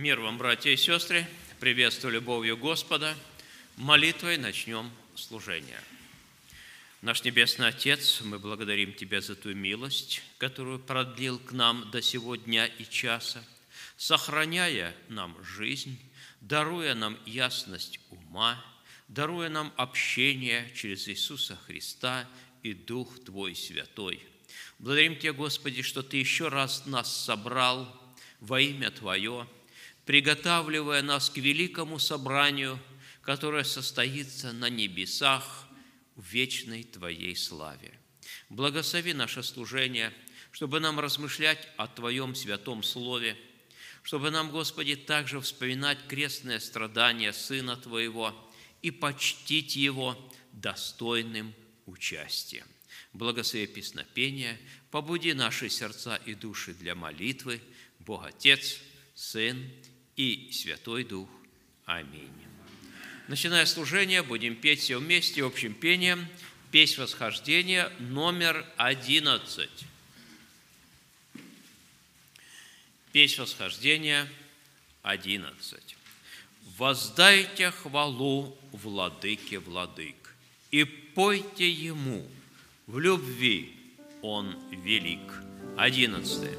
Мир вам, братья и сестры! Приветствую любовью Господа. Молитвой начнем служение. Наш Небесный Отец, мы благодарим Тебя за ту милость, которую продлил к нам до сего дня и часа, сохраняя нам жизнь, даруя нам ясность ума, даруя нам общение через Иисуса Христа и Дух Твой Святой. Благодарим Тебя, Господи, что Ты еще раз нас собрал во имя Твое, приготавливая нас к великому собранию, которое состоится на небесах в вечной Твоей славе. Благослови наше служение, чтобы нам размышлять о Твоем святом Слове, чтобы нам, Господи, также вспоминать крестное страдание Сына Твоего и почтить Его достойным участием. Благослови песнопение, побуди наши сердца и души для молитвы, Бог Отец, Сын и Святой Дух. Аминь. Начиная служение, будем петь все вместе общим пением «Песнь восхождения» номер одиннадцать. Песнь восхождения одиннадцать. «Воздайте хвалу владыке владык, и пойте ему, в любви он велик». Одиннадцатое.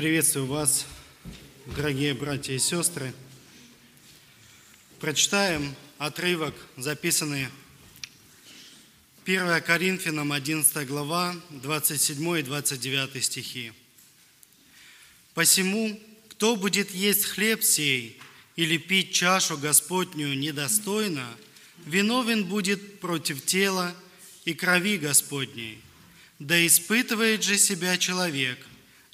Приветствую вас, дорогие братья и сестры. Прочитаем отрывок, записанный 1 Коринфянам 11 глава, 27 и 29 стихи. «Посему, кто будет есть хлеб сей или пить чашу Господнюю недостойно, виновен будет против тела и крови Господней. Да испытывает же себя человек,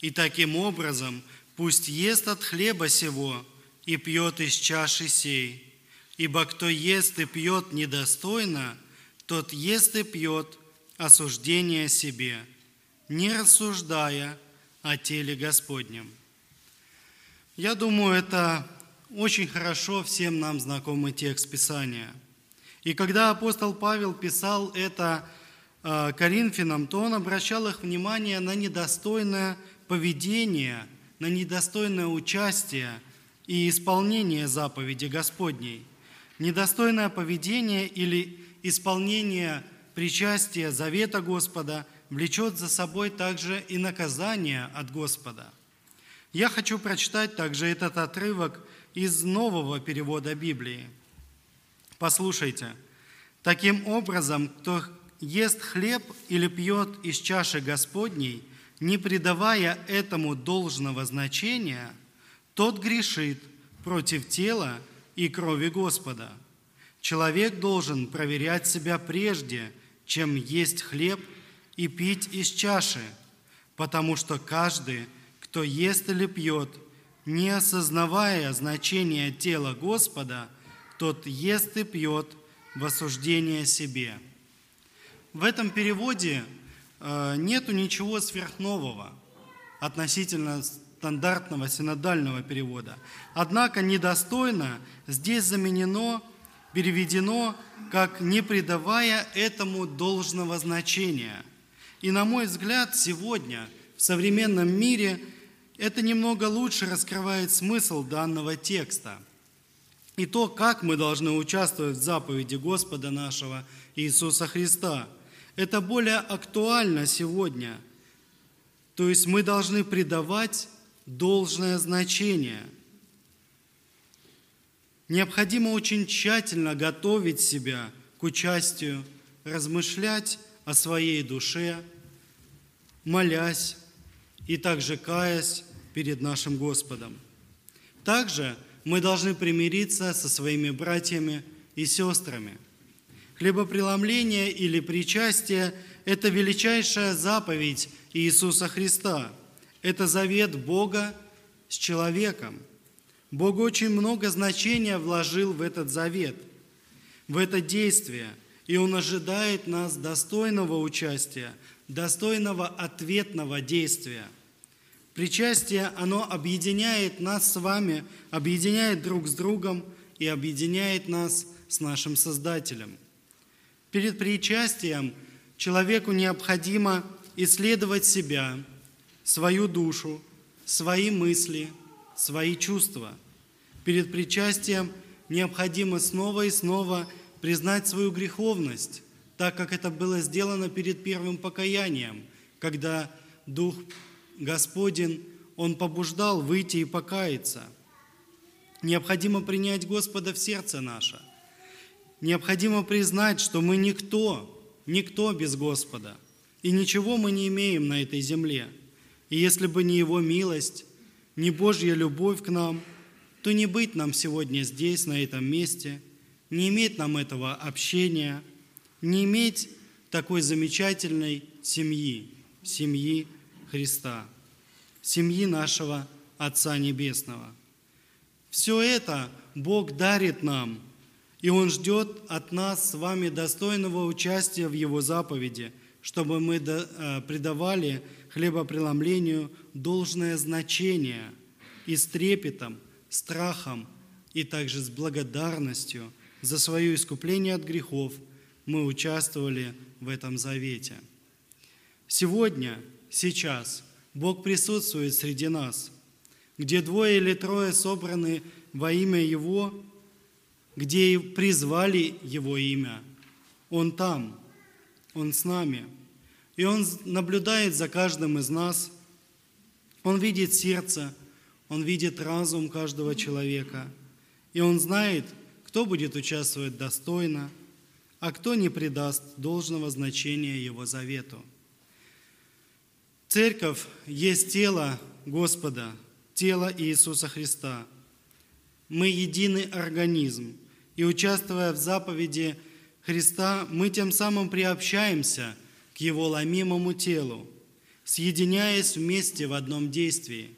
и таким образом пусть ест от хлеба сего и пьет из чаши сей. Ибо кто ест и пьет недостойно, тот ест и пьет осуждение себе, не рассуждая о теле Господнем. Я думаю, это очень хорошо всем нам знакомый текст Писания. И когда апостол Павел писал это э, Коринфянам, то он обращал их внимание на недостойное поведение, на недостойное участие и исполнение заповеди Господней. Недостойное поведение или исполнение причастия завета Господа влечет за собой также и наказание от Господа. Я хочу прочитать также этот отрывок из нового перевода Библии. Послушайте. Таким образом, кто ест хлеб или пьет из чаши Господней, не придавая этому должного значения, тот грешит против тела и крови Господа. Человек должен проверять себя прежде, чем есть хлеб и пить из чаши, потому что каждый, кто ест или пьет, не осознавая значения тела Господа, тот ест и пьет в осуждение себе. В этом переводе нету ничего сверхнового относительно стандартного синодального перевода. Однако недостойно здесь заменено, переведено как «не придавая этому должного значения». И, на мой взгляд, сегодня в современном мире это немного лучше раскрывает смысл данного текста и то, как мы должны участвовать в заповеди Господа нашего Иисуса Христа – это более актуально сегодня. То есть мы должны придавать должное значение. Необходимо очень тщательно готовить себя к участию, размышлять о своей душе, молясь и также каясь перед нашим Господом. Также мы должны примириться со своими братьями и сестрами – Хлебопреломление или причастие – это величайшая заповедь Иисуса Христа. Это завет Бога с человеком. Бог очень много значения вложил в этот завет, в это действие, и Он ожидает нас достойного участия, достойного ответного действия. Причастие, оно объединяет нас с вами, объединяет друг с другом и объединяет нас с нашим Создателем – Перед причастием человеку необходимо исследовать себя, свою душу, свои мысли, свои чувства. Перед причастием необходимо снова и снова признать свою греховность, так как это было сделано перед первым покаянием, когда Дух Господень, Он побуждал выйти и покаяться. Необходимо принять Господа в сердце наше – необходимо признать, что мы никто, никто без Господа, и ничего мы не имеем на этой земле. И если бы не Его милость, не Божья любовь к нам, то не быть нам сегодня здесь, на этом месте, не иметь нам этого общения, не иметь такой замечательной семьи, семьи Христа, семьи нашего Отца Небесного. Все это Бог дарит нам – и Он ждет от нас с вами достойного участия в Его заповеди, чтобы мы э, придавали хлебопреломлению должное значение и с трепетом, страхом и также с благодарностью за свое искупление от грехов мы участвовали в этом завете. Сегодня, сейчас Бог присутствует среди нас, где двое или трое собраны во имя Его – где призвали Его имя. Он там, Он с нами. И Он наблюдает за каждым из нас. Он видит сердце, Он видит разум каждого человека. И Он знает, кто будет участвовать достойно, а кто не придаст должного значения Его завету. Церковь есть тело Господа, тело Иисуса Христа. Мы единый организм – и участвуя в заповеди Христа, мы тем самым приобщаемся к Его ломимому телу, съединяясь вместе в одном действии.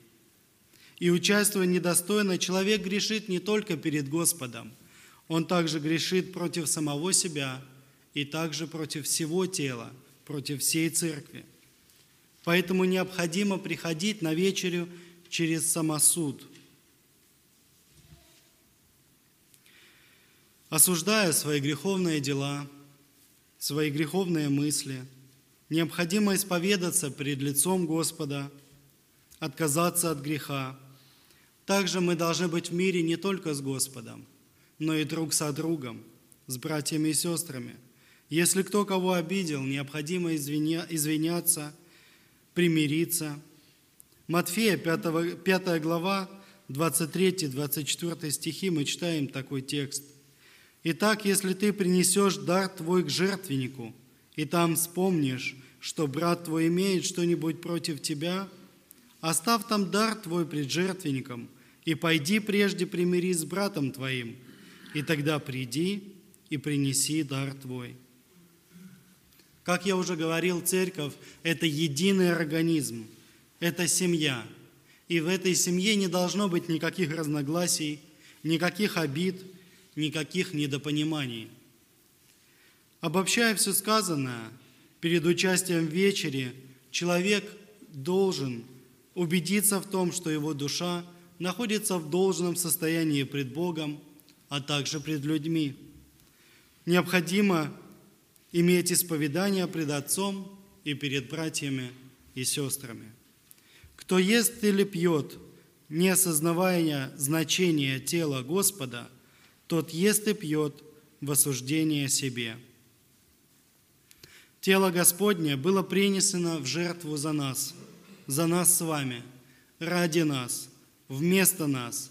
И участвуя недостойно, человек грешит не только перед Господом, он также грешит против самого себя и также против всего тела, против всей церкви. Поэтому необходимо приходить на вечерю через самосуд – осуждая свои греховные дела, свои греховные мысли, необходимо исповедаться перед лицом Господа отказаться от греха. Также мы должны быть в мире не только с Господом, но и друг со другом, с братьями и сестрами. Если кто кого обидел, необходимо извиня, извиняться, примириться. Матфея, 5, 5 глава, 23-24 стихи мы читаем такой текст. «Итак, если ты принесешь дар твой к жертвеннику, и там вспомнишь, что брат твой имеет что-нибудь против тебя, оставь там дар твой пред жертвенником, и пойди прежде примирись с братом твоим, и тогда приди и принеси дар твой». Как я уже говорил, церковь – это единый организм, это семья – и в этой семье не должно быть никаких разногласий, никаких обид, никаких недопониманий. Обобщая все сказанное, перед участием в вечере человек должен убедиться в том, что его душа находится в должном состоянии пред Богом, а также пред людьми. Необходимо иметь исповедание пред Отцом и перед братьями и сестрами. Кто ест или пьет, не осознавая значения тела Господа, тот ест и пьет в осуждение себе. Тело Господне было принесено в жертву за нас, за нас с вами, ради нас, вместо нас,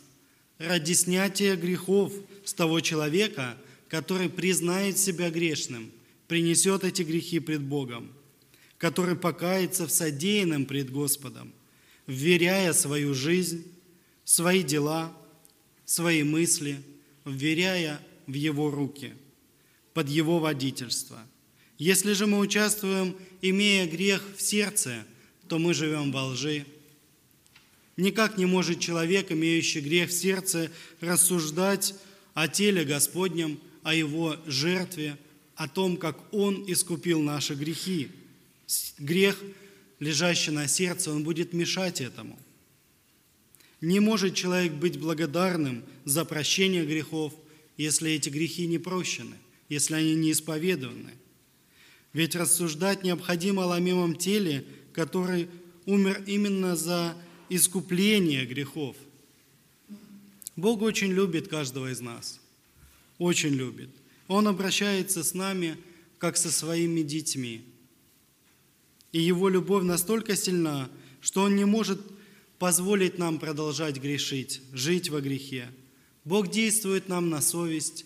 ради снятия грехов с того человека, который признает себя грешным, принесет эти грехи пред Богом, который покается в содеянном пред Господом – вверяя свою жизнь, свои дела, свои мысли, вверяя в Его руки, под Его водительство. Если же мы участвуем, имея грех в сердце, то мы живем во лжи. Никак не может человек, имеющий грех в сердце, рассуждать о теле Господнем, о Его жертве, о том, как Он искупил наши грехи. Грех – лежащий на сердце, он будет мешать этому. Не может человек быть благодарным за прощение грехов, если эти грехи не прощены, если они не исповедованы. Ведь рассуждать необходимо о ломимом теле, который умер именно за искупление грехов. Бог очень любит каждого из нас, очень любит. Он обращается с нами, как со своими детьми – и Его любовь настолько сильна, что Он не может позволить нам продолжать грешить, жить во грехе. Бог действует нам на совесть,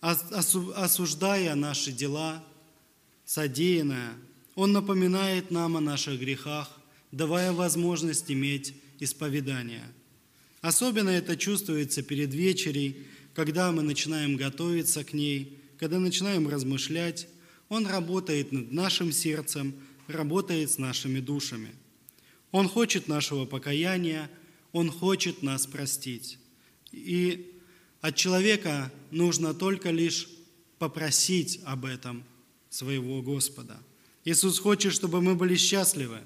осуждая наши дела, содеянное. Он напоминает нам о наших грехах, давая возможность иметь исповедание. Особенно это чувствуется перед вечерей, когда мы начинаем готовиться к ней, когда начинаем размышлять, он работает над нашим сердцем, работает с нашими душами. Он хочет нашего покаяния, Он хочет нас простить. И от человека нужно только лишь попросить об этом своего Господа. Иисус хочет, чтобы мы были счастливы,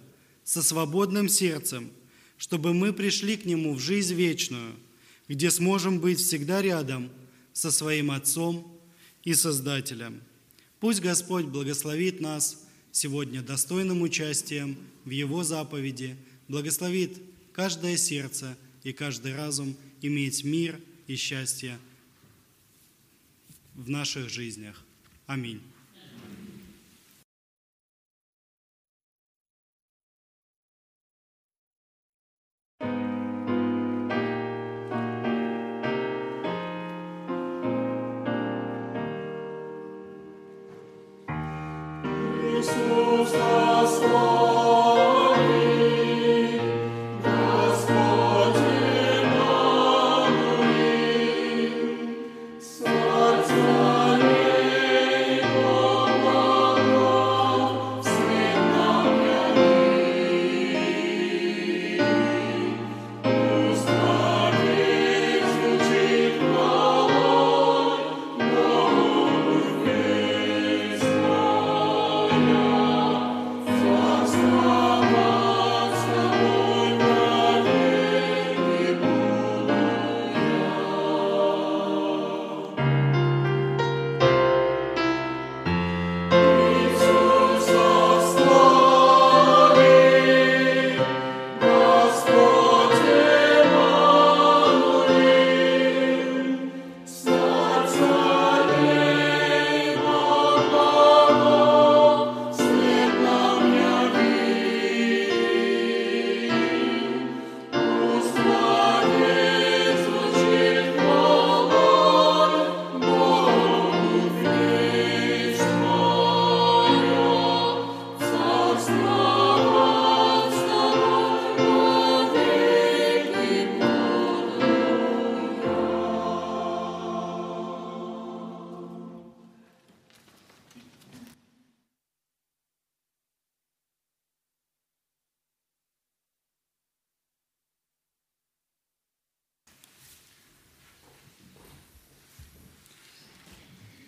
со свободным сердцем, чтобы мы пришли к Нему в жизнь вечную, где сможем быть всегда рядом со своим Отцом и Создателем – Пусть Господь благословит нас сегодня достойным участием в Его заповеди, благословит каждое сердце и каждый разум иметь мир и счастье в наших жизнях. Аминь. Christus,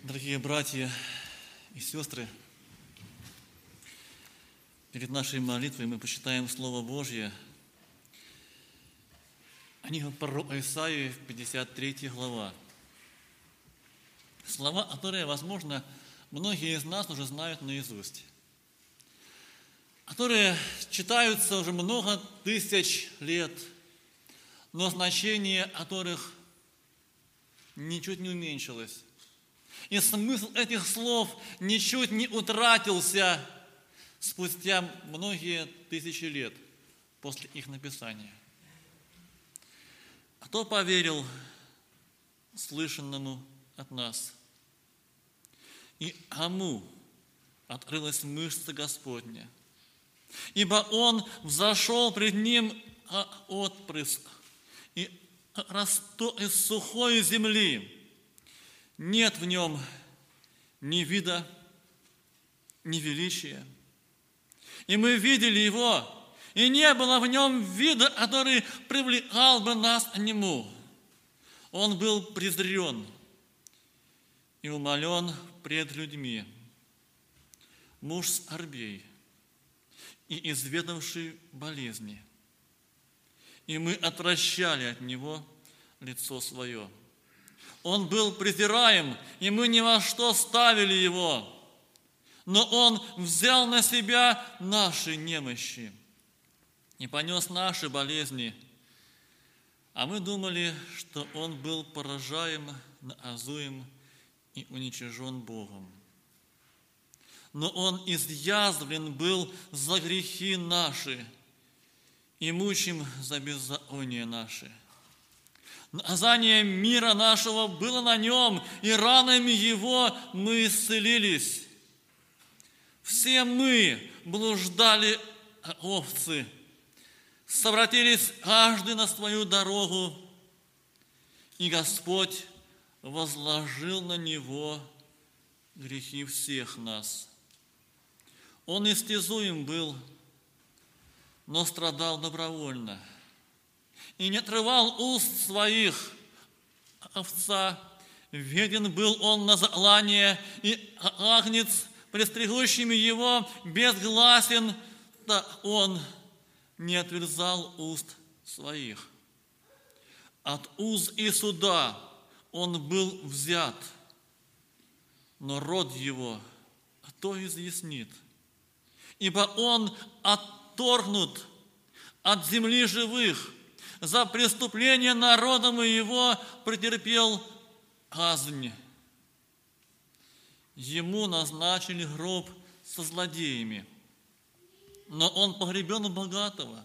Дорогие братья и сестры, перед нашей молитвой мы почитаем Слово Божье. Они пророка Исаии, 53 глава. Слова, которые, возможно, многие из нас уже знают наизусть. Которые читаются уже много тысяч лет, но значение которых ничуть не уменьшилось. И смысл этих слов ничуть не утратился спустя многие тысячи лет после их написания. Кто поверил слышанному от нас? И кому открылась мышца Господня? Ибо Он взошел пред Ним отпрыск и росток из сухой земли. Нет в нем ни вида, ни величия. И мы видели его, и не было в нем вида, который привлекал бы нас к нему. Он был презрен и умолен пред людьми. Муж скорбей и изведавший болезни. И мы отвращали от него лицо свое. Он был презираем, и мы ни во что ставили его. Но Он взял на себя наши немощи и понес наши болезни. А мы думали, что Он был поражаем, наазуем и уничижен Богом. Но Он изъязвлен был за грехи наши и мучим за беззаконие наши – Наказание мира нашего было на нем, и ранами его мы исцелились. Все мы блуждали овцы, совратились каждый на свою дорогу, и Господь возложил на него грехи всех нас. Он истязуем был, но страдал добровольно – и не отрывал уст своих овца. Веден был он на заклание, и агнец, пристригущими его, безгласен, да он не отверзал уст своих. От уз и суда он был взят, но род его кто изъяснит? Ибо он отторгнут от земли живых – за преступление народа моего претерпел казнь. Ему назначили гроб со злодеями, но он погребен у богатого,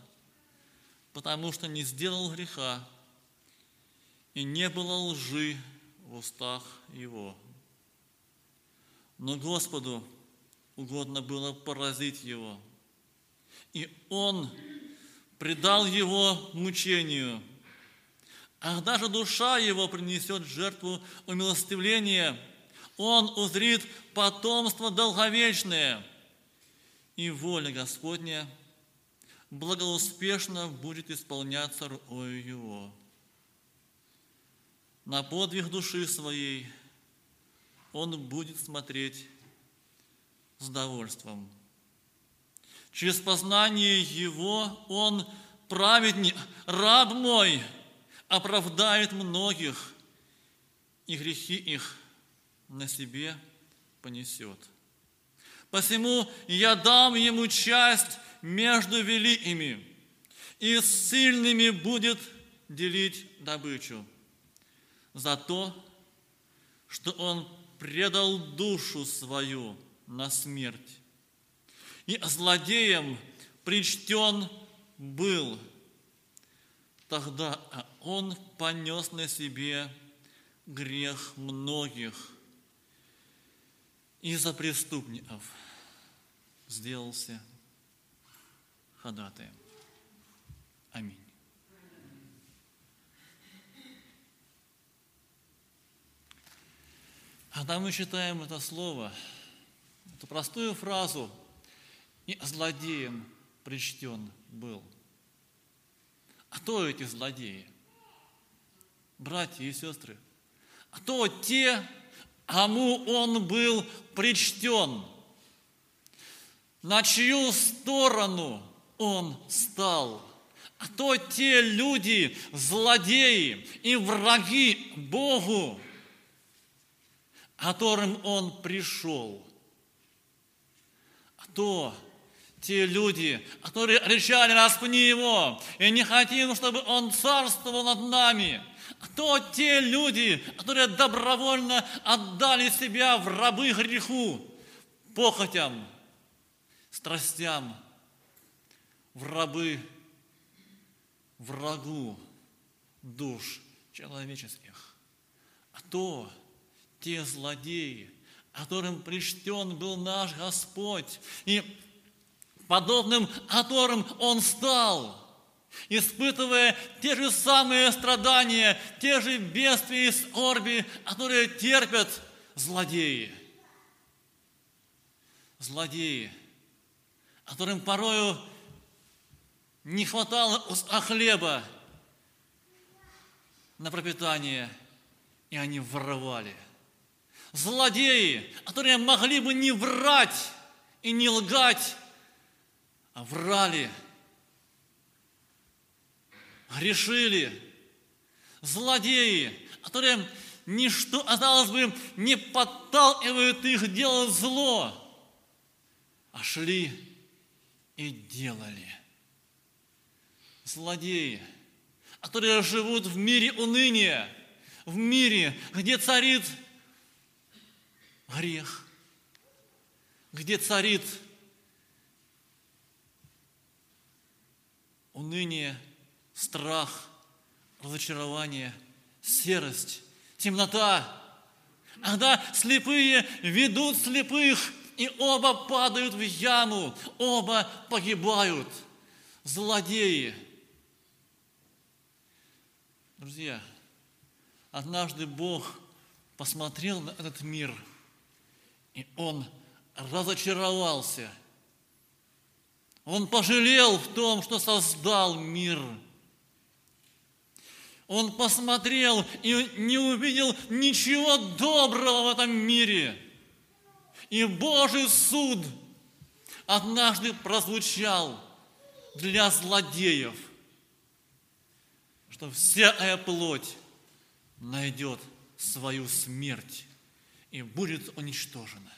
потому что не сделал греха, и не было лжи в устах его. Но Господу угодно было поразить его, и он предал его мучению. А даже душа его принесет жертву умилостивления, он узрит потомство долговечное, и воля Господня благоуспешно будет исполняться рукою его. На подвиг души своей он будет смотреть с довольством – Через познание Его Он, праведник, раб мой, оправдает многих, и грехи их на себе понесет. Посему я дам ему часть между великими, и с сильными будет делить добычу за то, что он предал душу свою на смерть и злодеем причтен был. Тогда он понес на себе грех многих и за преступников сделался ходатаем. Аминь. Когда мы читаем это слово, эту простую фразу – и злодеем причтен был. А кто эти злодеи? Братья и сестры. А то те, кому он был причтен, на чью сторону он стал. А то те люди, злодеи и враги Богу, которым он пришел. А то те люди, которые кричали, распни его, и не хотим, чтобы он царствовал над нами. А то те люди, которые добровольно отдали себя в рабы греху, похотям, страстям, в рабы врагу душ человеческих. А то те злодеи, которым причтен был наш Господь, и подобным которым Он стал, испытывая те же самые страдания, те же бедствия и скорби, которые терпят злодеи. Злодеи, которым порою не хватало хлеба на пропитание, и они воровали. Злодеи, которые могли бы не врать и не лгать, врали, грешили. Злодеи, которые ничто, казалось бы, не подталкивают их делать зло, а шли и делали. Злодеи, которые живут в мире уныния, в мире, где царит грех, где царит уныние, страх, разочарование, серость, темнота. Когда слепые ведут слепых, и оба падают в яму, оба погибают. Злодеи. Друзья, однажды Бог посмотрел на этот мир, и Он разочаровался – он пожалел в том, что создал мир. Он посмотрел и не увидел ничего доброго в этом мире. И Божий суд однажды прозвучал для злодеев, что всякая плоть найдет свою смерть и будет уничтожена.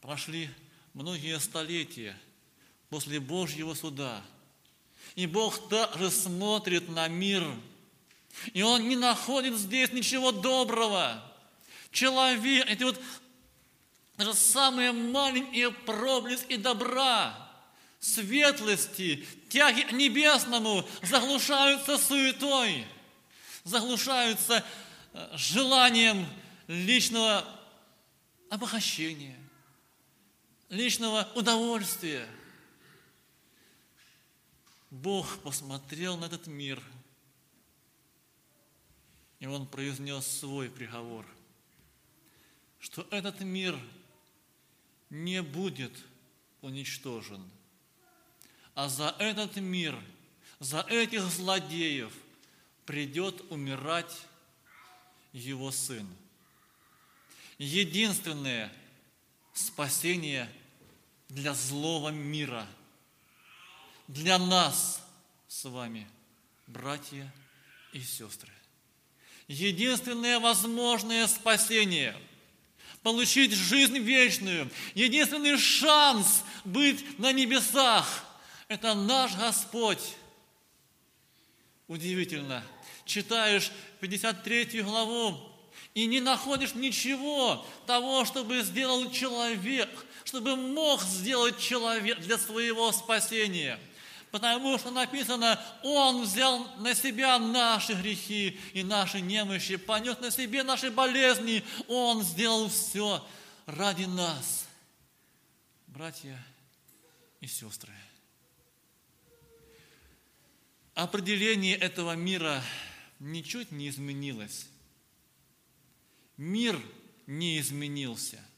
Прошли многие столетия после Божьего суда. И Бог также смотрит на мир, и Он не находит здесь ничего доброго. Человек, эти вот даже самые маленькие проблески добра, светлости, тяги к небесному заглушаются суетой, заглушаются э, желанием личного обогащения, личного удовольствия. Бог посмотрел на этот мир, и Он произнес свой приговор, что этот мир не будет уничтожен, а за этот мир, за этих злодеев придет умирать его Сын. Единственное спасение – для злого мира, для нас с вами, братья и сестры. Единственное возможное спасение – получить жизнь вечную, единственный шанс быть на небесах – это наш Господь. Удивительно, читаешь 53 главу и не находишь ничего того, чтобы сделал человек – чтобы мог сделать человек для своего спасения. Потому что написано, Он взял на себя наши грехи и наши немощи, понес на себе наши болезни. Он сделал все ради нас. Братья и сестры, определение этого мира ничуть не изменилось. Мир не изменился –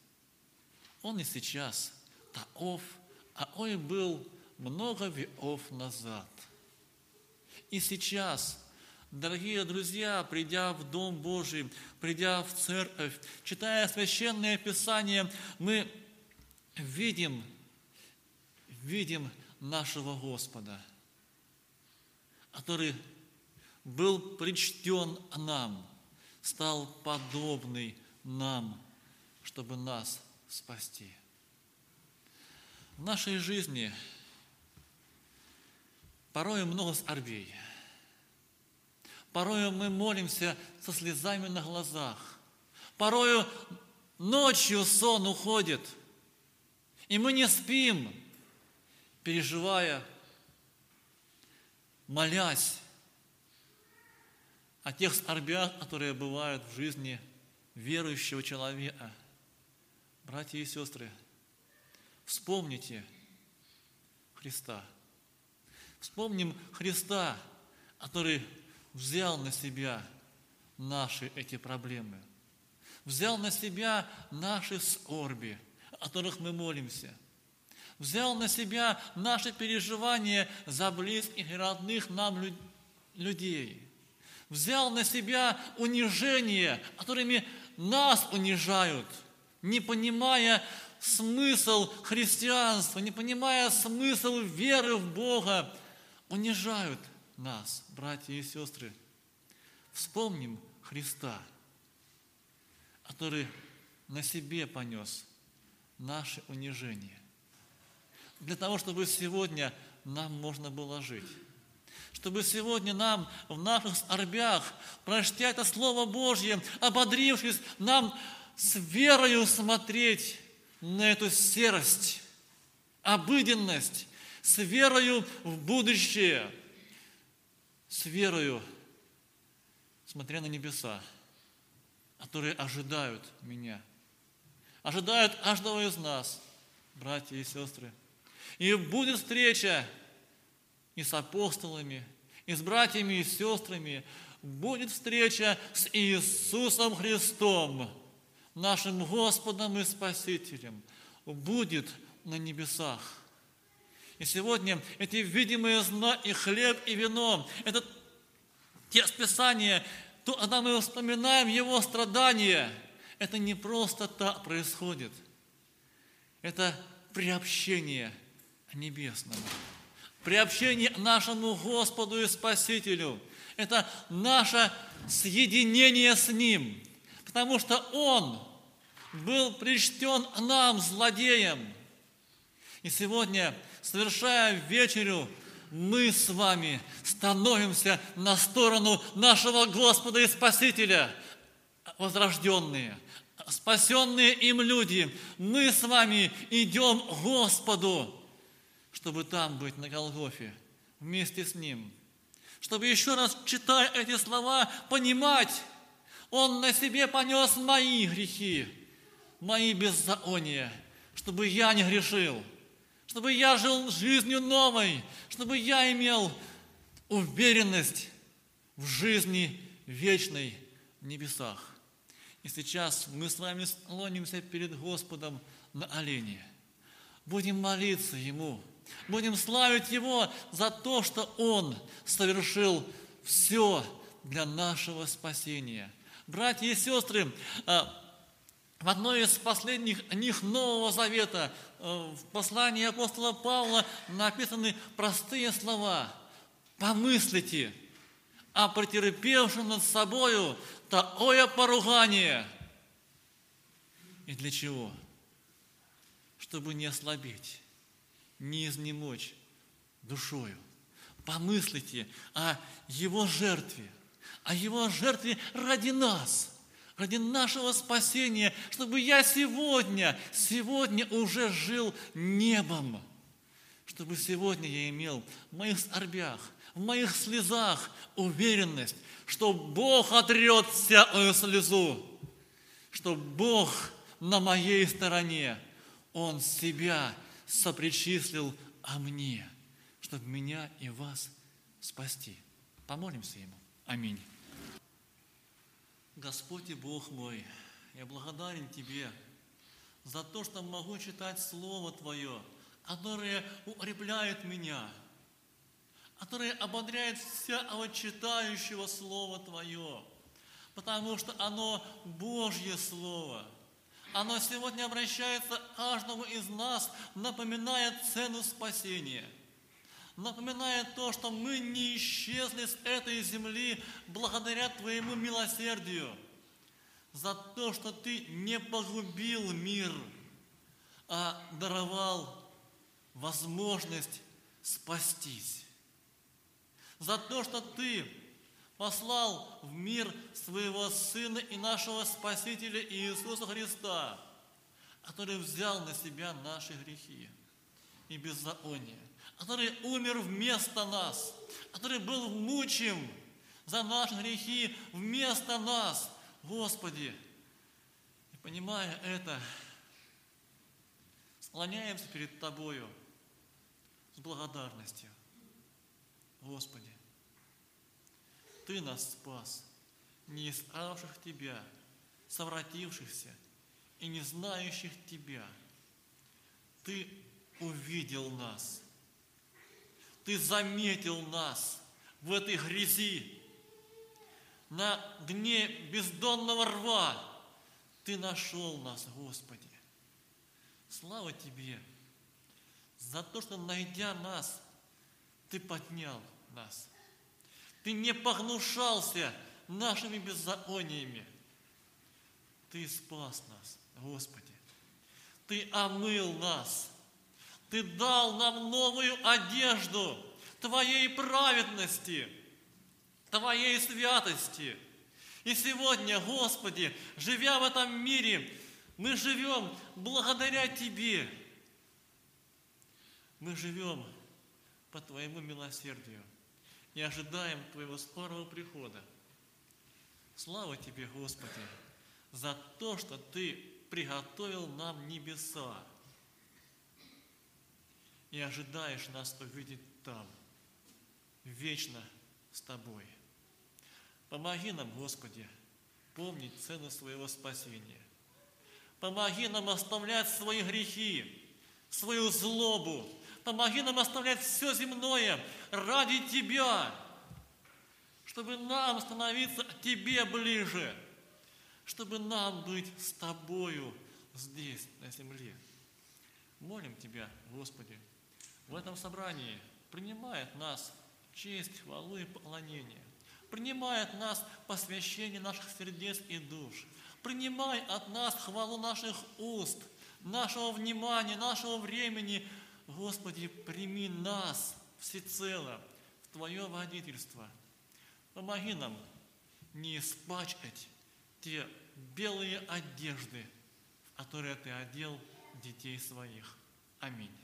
он и сейчас таков, а он был много веков назад. И сейчас Дорогие друзья, придя в Дом Божий, придя в церковь, читая Священное Писание, мы видим, видим нашего Господа, который был причтен нам, стал подобный нам, чтобы нас спасти. В нашей жизни порой много скорбей. Порою мы молимся со слезами на глазах. Порою ночью сон уходит, и мы не спим, переживая, молясь о тех скорбях, которые бывают в жизни верующего человека. Братья и сестры, вспомните Христа. Вспомним Христа, который взял на себя наши эти проблемы, взял на себя наши скорби, о которых мы молимся, взял на себя наши переживания за близких и родных нам людей, взял на себя унижения, которыми нас унижают, не понимая смысл христианства, не понимая смысл веры в Бога, унижают – нас, братья и сестры, вспомним Христа, который на себе понес наше унижение, для того, чтобы сегодня нам можно было жить. Чтобы сегодня нам в наших скорбях, прочтя это Слово Божье, ободрившись, нам с верою смотреть на эту серость, обыденность, с верою в будущее – с верою, смотря на небеса, которые ожидают меня, ожидают каждого из нас, братья и сестры. И будет встреча и с апостолами, и с братьями и сестрами, будет встреча с Иисусом Христом, нашим Господом и Спасителем, будет на небесах – и сегодня эти видимые знаки, хлеб и вино, это текст Писания, то, когда мы вспоминаем Его страдания, это не просто так происходит. Это приобщение небесному, приобщение нашему Господу и Спасителю. Это наше соединение с Ним, потому что Он был причтен нам, злодеям. И сегодня совершая вечерю, мы с вами становимся на сторону нашего Господа и Спасителя, возрожденные, спасенные им люди. Мы с вами идем к Господу, чтобы там быть на Голгофе вместе с Ним. Чтобы еще раз, читая эти слова, понимать, Он на себе понес мои грехи, мои беззакония, чтобы я не грешил – чтобы я жил жизнью новой, чтобы я имел уверенность в жизни вечной в небесах. И сейчас мы с вами склонимся перед Господом на олени. Будем молиться Ему, будем славить Его за то, что Он совершил все для нашего спасения. Братья и сестры, а, в одной из последних них Нового Завета, э, в послании апостола Павла написаны простые слова. «Помыслите о претерпевшем над собою такое поругание». И для чего? Чтобы не ослабеть, не изнемочь душою. Помыслите о Его жертве, о Его жертве ради нас – ради нашего спасения, чтобы я сегодня, сегодня уже жил небом, чтобы сегодня я имел в моих скорбях, в моих слезах уверенность, что Бог отрет всякую слезу, что Бог на моей стороне, Он себя сопричислил о мне, чтобы меня и вас спасти. Помолимся Ему. Аминь. Господь и Бог мой, я благодарен Тебе за то, что могу читать Слово Твое, которое укрепляет меня, который ободряет всякого читающего Слово Твое, потому что оно Божье Слово. Оно сегодня обращается к каждому из нас, напоминая цену спасения – напоминает то, что мы не исчезли с этой земли благодаря Твоему милосердию, за то, что Ты не погубил мир, а даровал возможность спастись. За то, что Ты послал в мир своего Сына и нашего Спасителя Иисуса Христа, который взял на себя наши грехи. И беззаконие – который умер вместо нас, который был мучим за наши грехи вместо нас, Господи. И понимая это, склоняемся перед Тобою с благодарностью. Господи, Ты нас спас, не искавших Тебя, совратившихся и не знающих Тебя. Ты увидел нас – ты заметил нас в этой грязи, на дне бездонного рва. Ты нашел нас, Господи. Слава Тебе за то, что, найдя нас, Ты поднял нас. Ты не погнушался нашими беззакониями. Ты спас нас, Господи. Ты омыл нас – ты дал нам новую одежду Твоей праведности, Твоей святости. И сегодня, Господи, живя в этом мире, мы живем благодаря Тебе. Мы живем по Твоему милосердию и ожидаем Твоего скорого прихода. Слава Тебе, Господи, за то, что Ты приготовил нам небеса, и ожидаешь нас увидеть там, вечно с Тобой. Помоги нам, Господи, помнить цену своего спасения. Помоги нам оставлять свои грехи, свою злобу. Помоги нам оставлять все земное ради Тебя, чтобы нам становиться Тебе ближе, чтобы нам быть с Тобою здесь, на земле. Молим Тебя, Господи, в этом собрании принимает нас честь, хвалу и поклонение. Принимает нас посвящение наших сердец и душ. Принимай от нас хвалу наших уст, нашего внимания, нашего времени. Господи, прими нас всецело в Твое водительство. Помоги нам не испачкать те белые одежды, которые Ты одел детей своих. Аминь.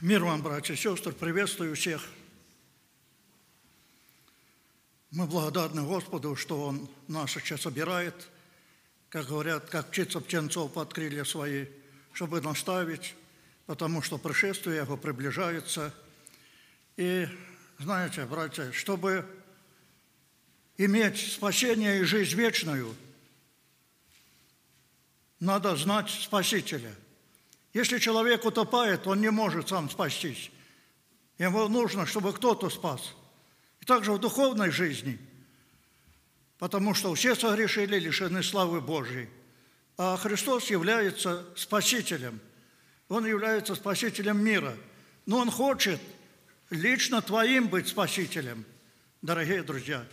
Мир вам, братья и сестры, приветствую всех. Мы благодарны Господу, что Он нас сейчас собирает, как говорят, как птица птенцов под крылья свои, чтобы наставить, потому что пришествие Его приближается. И, знаете, братья, чтобы иметь спасение и жизнь вечную, надо знать Спасителя – если человек утопает, он не может сам спастись. Ему нужно, чтобы кто-то спас. И также в духовной жизни, потому что все согрешили, лишены славы Божьей. А Христос является Спасителем. Он является Спасителем мира. Но Он хочет лично Твоим быть Спасителем, дорогие друзья.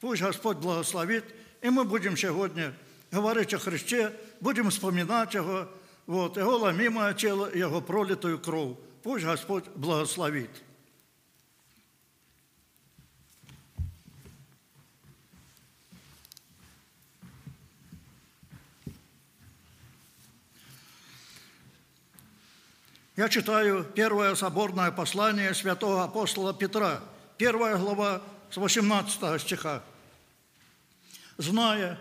Пусть Господь благословит, и мы будем сегодня говорить о Христе, будем вспоминать Его, вот, Его ломимое тело, Его пролитую кровь. Пусть Господь благословит. Я читаю первое соборное послание святого апостола Петра, первая глава с 18 стиха. «Зная,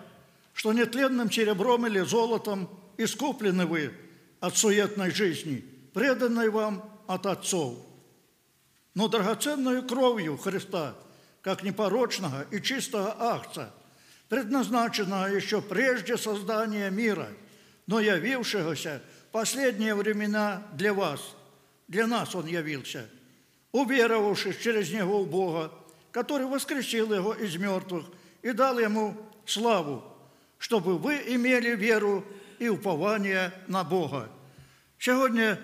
что нетленным серебром или золотом – искуплены вы от суетной жизни, преданной вам от отцов, но драгоценную кровью Христа, как непорочного и чистого акца, предназначенного еще прежде создания мира, но явившегося в последние времена для вас, для нас Он явился, уверовавшись через Него в Бога, который воскресил Его из мертвых и дал Ему славу, чтобы вы имели веру и упование на Бога. Сьогодні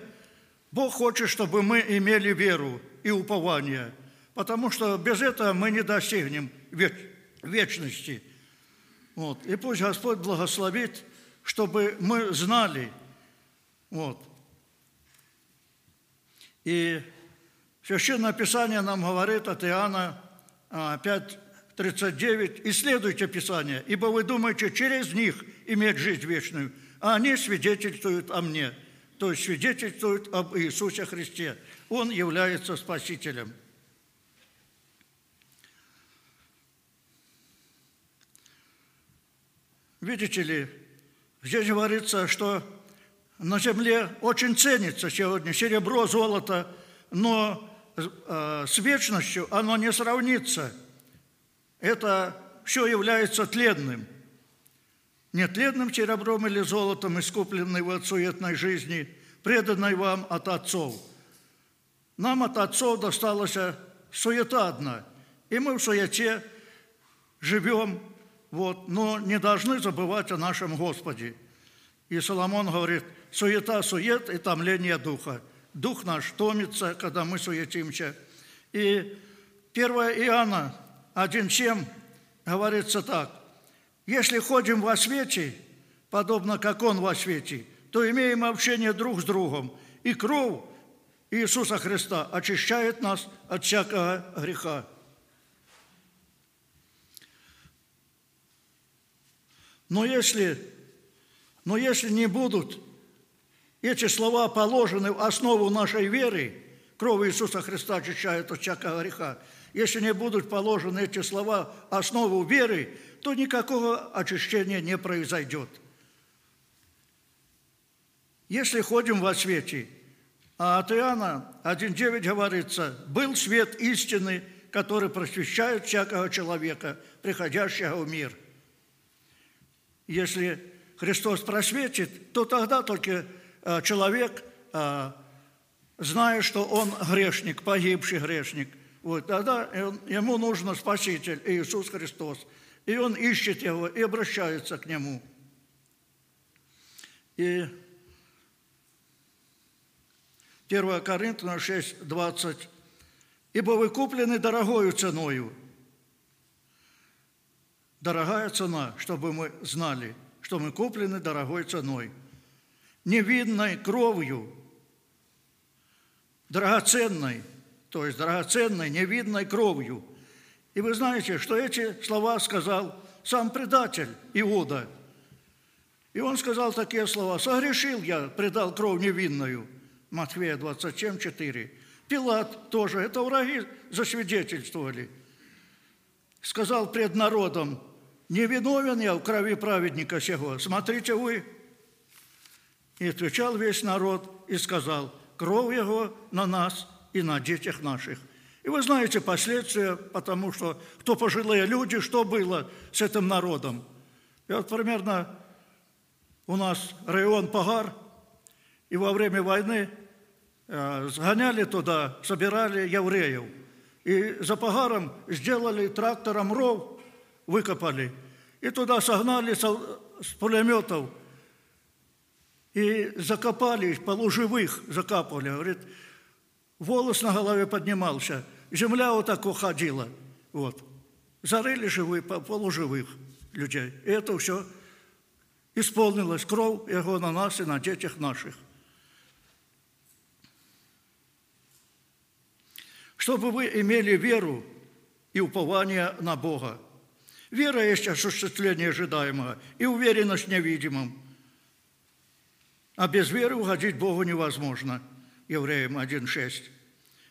Бог хоче, чтобы мы имели веру и упование, потому что без этого мы не достигнем вечности. Вот. И пусть Господь благословит, чтобы мы знали. Вот. И Священное Писание нам говорит от Иоанна 5, 39, «Исследуйте Писание, ибо вы думаете через них иметь жизнь вечную, а они свидетельствуют о мне, то есть свидетельствуют об Иисусе Христе. Он является Спасителем. Видите ли, здесь говорится, что на земле очень ценится сегодня серебро, золото, но э, с вечностью оно не сравнится. Это все является тленным – нетленным серебром или золотом, искупленный вы от суетной жизни, преданной вам от отцов. Нам от отцов досталась суета одна, и мы в суете живем, вот, но не должны забывать о нашем Господе. И Соломон говорит, суета, сует и томление духа. Дух наш томится, когда мы суетимся. И 1 Иоанна 1,7 говорится так. Если ходим во свете, подобно как Он во свете, то имеем общение друг с другом, и кровь Иисуса Христа очищает нас от всякого греха. Но если, но если не будут эти слова положены в основу нашей веры, кровь Иисуса Христа очищает от всякого греха, если не будут положены эти слова в основу веры, то никакого очищения не произойдет. Если ходим во свете, а от Иоанна 1.9 говорится, «Был свет истины, который просвещает всякого человека, приходящего в мир». Если Христос просветит, то тогда только э, человек, э, зная, что он грешник, погибший грешник, вот, тогда ему нужен Спаситель Иисус Христос – и он ищет его и обращается к нему. И 1 Коринфянам 6, 20. «Ибо вы куплены дорогою ценою». Дорогая цена, чтобы мы знали, что мы куплены дорогой ценой. Невидной кровью, драгоценной, то есть драгоценной, невидной кровью – и вы знаете, что эти слова сказал сам предатель Иуда. И он сказал такие слова, «Согрешил я, предал кровь невинную». Матфея 27, 4. Пилат тоже, это враги засвидетельствовали. Сказал пред народом, не виновен я в крови праведника сего, смотрите вы. И отвечал весь народ и сказал, кровь его на нас и на детях наших. И вы знаете последствия, потому что кто пожилые люди, что было с этим народом. И вот примерно у нас район Пагар, и во время войны Э, сгоняли туда, собирали евреев. И за Пагаром сделали трактором ров, выкопали. И туда согнали с пулеметов и закопали, полуживых закапывали. Говорит, волос на голове поднимался, земля вот так уходила. Вот. Зарыли живые, полуживых людей. И это все исполнилось. Кровь его на нас и на детях наших. чтобы вы имели веру и упование на Бога. Вера есть осуществление ожидаемого и уверенность в невидимом. А без веры угодить Богу невозможно. Евреям 1.6.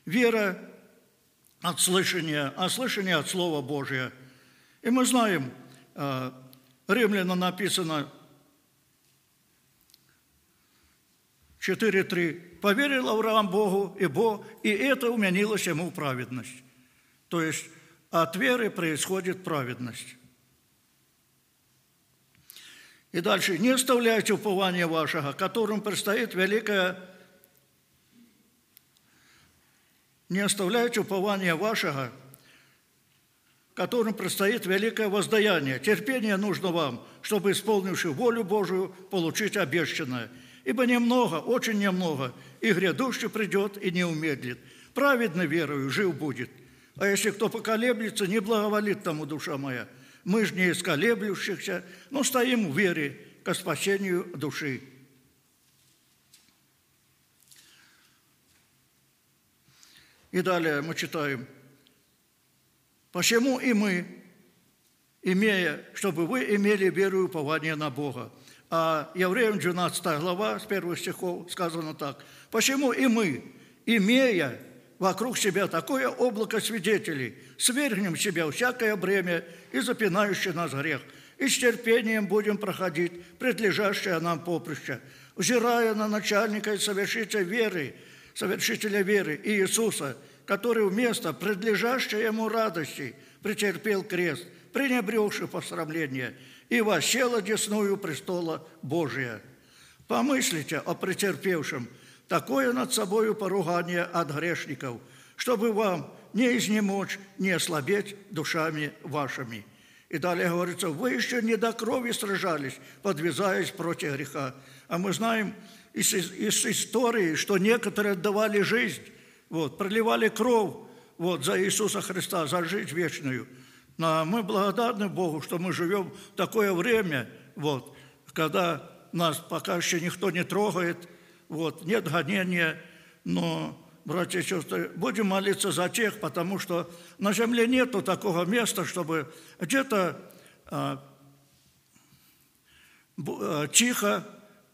Вера от слышания, а слышание от Слова Божия. И мы знаем, а, Римляна написано 4.3. «Поверил Авраам Богу, и Бог, и это уменилось ему праведность». То есть от веры происходит праведность. И дальше. «Не оставляйте упования вашего, которым предстоит великая не оставляйте упования вашего, которым предстоит великое воздаяние. Терпение нужно вам, чтобы, исполнивши волю Божию, получить обещанное – Ибо немного, очень немного, и грядущий придет и не умедлит. Праведно верою жив будет. А если кто поколеблется, не благоволит тому душа моя. Мы же не из колеблющихся, но стоим в вере к спасению души. И далее мы читаем. «Почему и мы, имея, чтобы вы имели веру и упование на Бога, а Евреям 12 глава, с первых стихов сказано так. «Почему и мы, имея вокруг себя такое облако свидетелей, свергнем себя всякое бремя и запинающий нас грех, и с терпением будем проходить предлежащее нам поприще, взирая на начальника и совершителя веры, совершителя веры Иисуса, который вместо предлежащей ему радости претерпел крест, пренебрегший посрамление – и восел одесную престола Божия. Помыслите о претерпевшем такое над собою поругание от грешников, чтобы вам не изнемочь, не ослабеть душами вашими. И далее говорится, вы еще не до крови сражались, подвязаясь против греха. А мы знаем из, из истории, что некоторые отдавали жизнь, вот, проливали кровь вот, за Иисуса Христа, за жизнь вечную – но мы благодарны Богу, что мы живем в такое время, вот, когда нас пока еще никто не трогает, вот, нет гонения, но, братья и сестры, будем молиться за тех, потому что на земле нету такого места, чтобы где-то а, а, тихо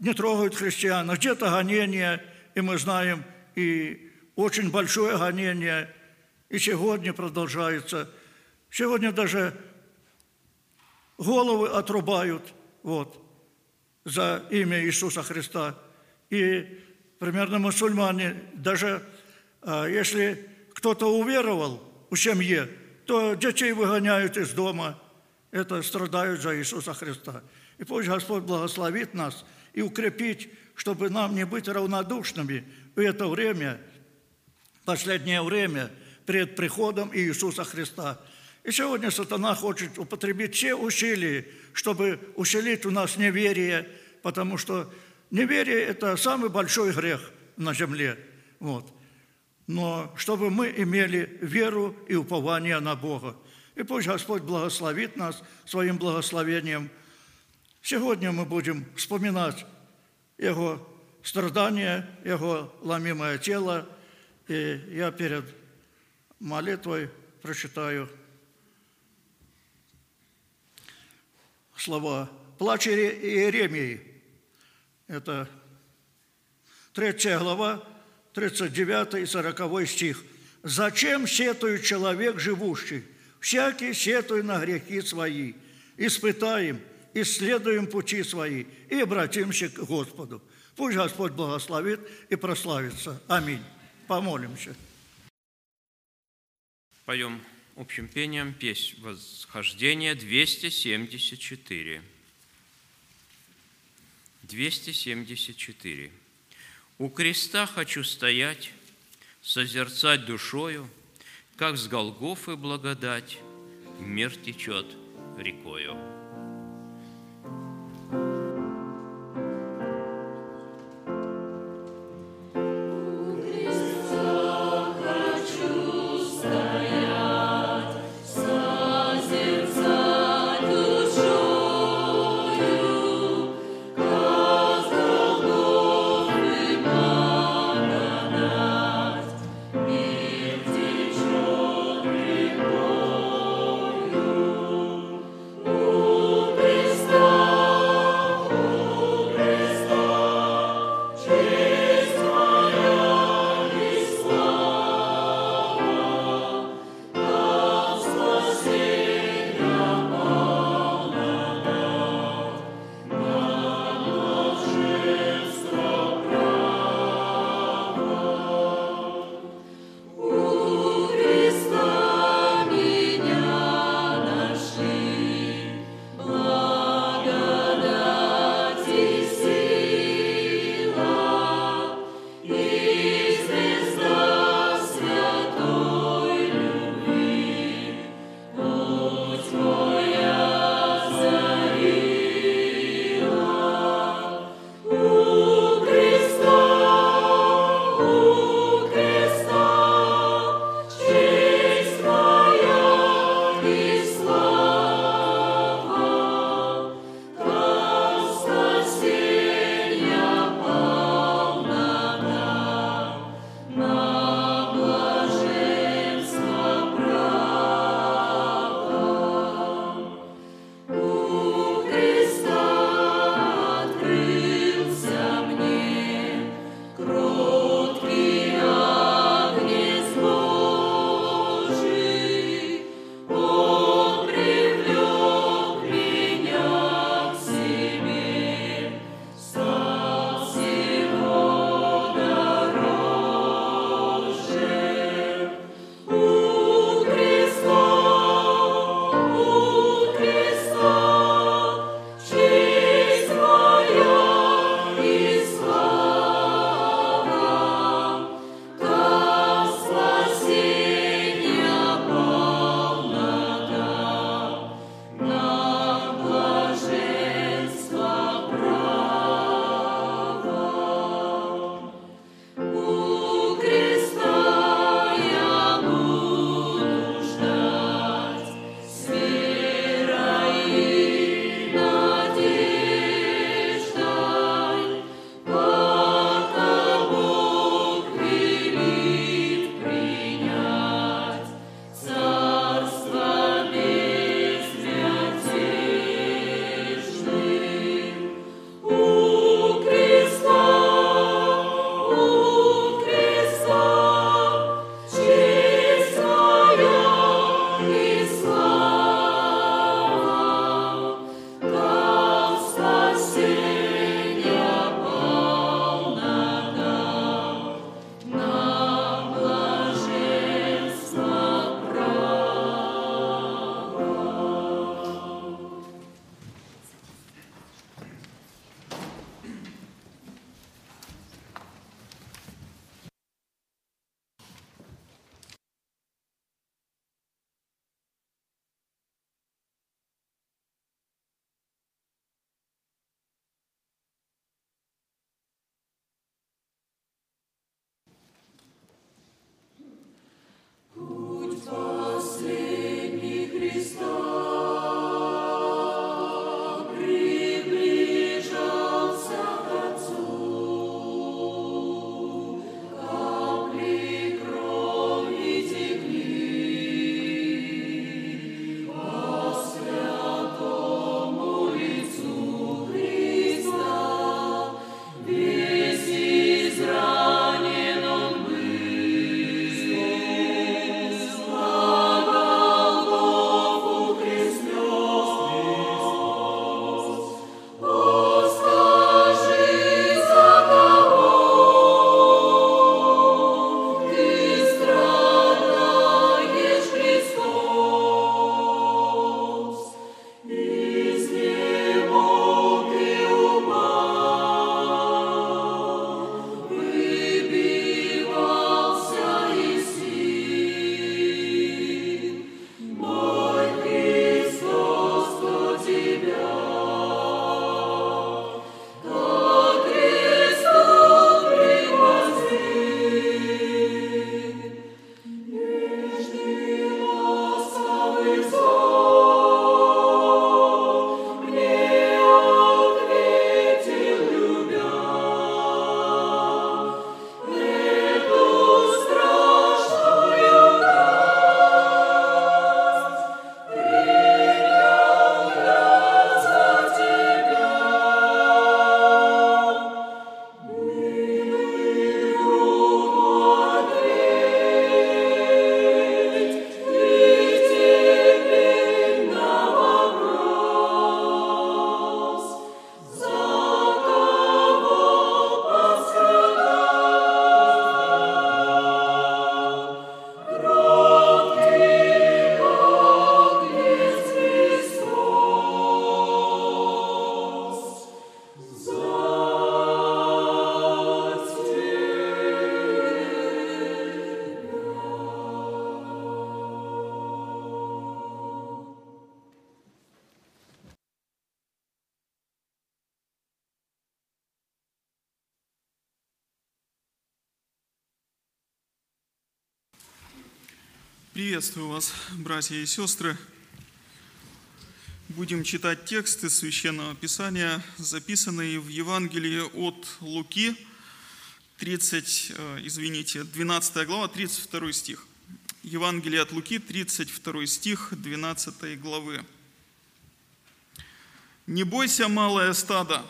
не трогают христиан, а где-то гонение, и мы знаем, и очень большое гонение, и сегодня продолжается – Сегодня даже головы отрубают вот, за имя Иисуса Христа. И примерно мусульмане, даже а, если кто-то уверовал в семье, то детей выгоняют из дома. Это страдают за Иисуса Христа. И пусть Господь благословит нас и укрепить, чтобы нам не быть равнодушными в это время, последнее время, перед приходом Иисуса Христа – и сегодня сатана хочет употребить все усилия, чтобы усилить у нас неверие, потому что неверие – это самый большой грех на земле. Вот. Но чтобы мы имели веру и упование на Бога. И пусть Господь благословит нас своим благословением. Сегодня мы будем вспоминать Его страдания, Его ломимое тело. И я перед молитвой прочитаю слова. Плач Иеремии. Это третья глава, 39 и 40 стих. «Зачем сетует человек живущий? Всякий сетуй на грехи свои. Испытаем, исследуем пути свои и обратимся к Господу. Пусть Господь благословит и прославится. Аминь. Помолимся. Поем общим пением песнь восхождения 274. 274. У креста хочу стоять, созерцать душою, как с Голгофы благодать мир течет рекою. Приветствую вас, братья и сестры. Будем читать тексты Священного Писания, записанные в Евангелии от Луки, 30, э, извините, 12 глава, 32 стих. Евангелие от Луки, 32 стих 12 главы. «Не бойся, малое стадо,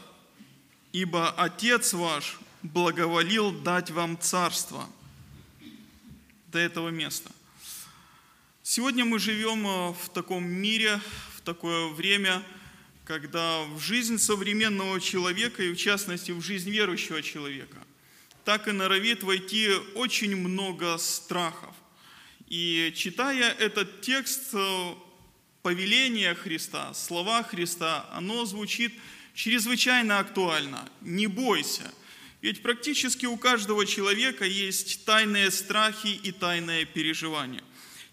ибо Отец ваш благоволил дать вам царство». До этого места. Сегодня мы живем э, в таком мире, в такое время, когда в жизнь современного человека, и в частности в жизнь верующего человека, так и норовит войти очень много страхов. И читая этот текст, э, повеление Христа, слова Христа, оно звучит чрезвычайно актуально. Не бойся. Ведь практически у каждого человека есть тайные страхи и тайные переживания.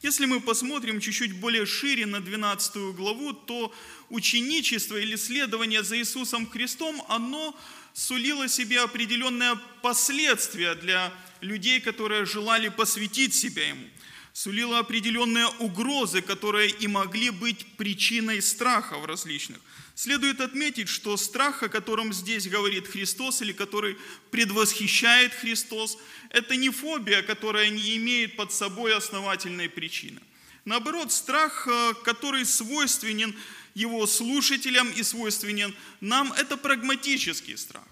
Если мы посмотрим чуть-чуть более шире на 12 главу, то ученичество или следование за Иисусом Христом, оно сулило себе определенные последствия для людей, которые желали посвятить себя Ему – сулила определенные угрозы, которые и могли быть причиной страхов различных. Следует отметить, что страх, о котором здесь говорит Христос или который предвосхищает Христос, это не фобия, которая не имеет под собой основательной причины. Наоборот, страх, э, который свойственен его слушателям и свойственен нам, это прагматический страх.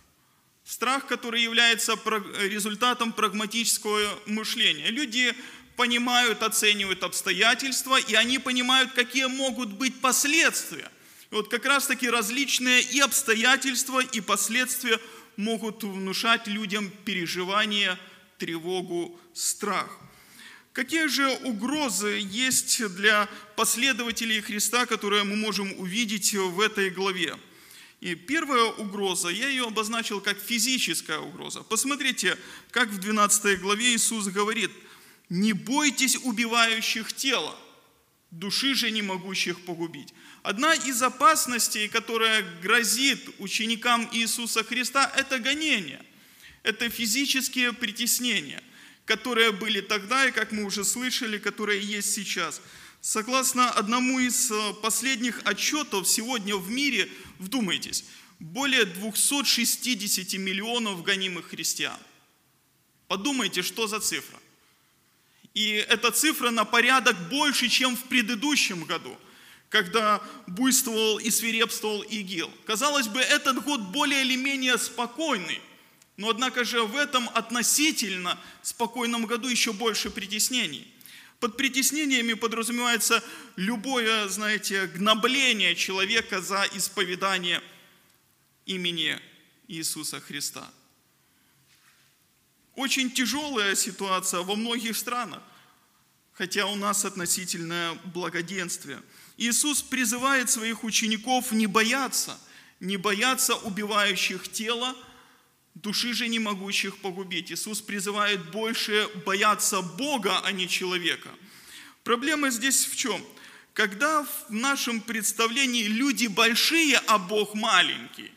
Страх, который является результатом прагматического мышления. Люди понимают, оценивают обстоятельства, и они понимают, какие могут быть последствия. И вот как раз таки различные и обстоятельства, и последствия могут внушать людям переживания, тревогу, страх. Какие же угрозы есть для последователей Христа, которые мы можем увидеть в этой главе? И первая угроза, я ее обозначил как физическая угроза. Посмотрите, как в 12 главе Иисус говорит – не бойтесь убивающих тело, души же не могущих погубить. Одна из опасностей, которая грозит ученикам Иисуса Христа, это гонение. Это физические притеснения, которые были тогда и, как мы уже слышали, которые есть сейчас. Согласно одному из э, последних отчетов сегодня в мире, вдумайтесь, более 260 миллионов гонимых христиан. Подумайте, что за цифра. И эта цифра на порядок больше, чем в предыдущем году, когда буйствовал и свирепствовал ИГИЛ. Казалось бы, этот год более или менее спокойный, но однако же в этом относительно спокойном году еще больше притеснений. Под притеснениями подразумевается любое, знаете, гнобление человека за исповедание имени Иисуса Христа – очень тяжелая ситуация во многих странах, хотя у нас относительное благоденствие. Иисус призывает своих учеников не бояться, не бояться убивающих тело, души же не могущих погубить. Иисус призывает больше бояться Бога, а не человека. Проблема здесь в чем? Когда в нашем представлении люди большие, а Бог маленький,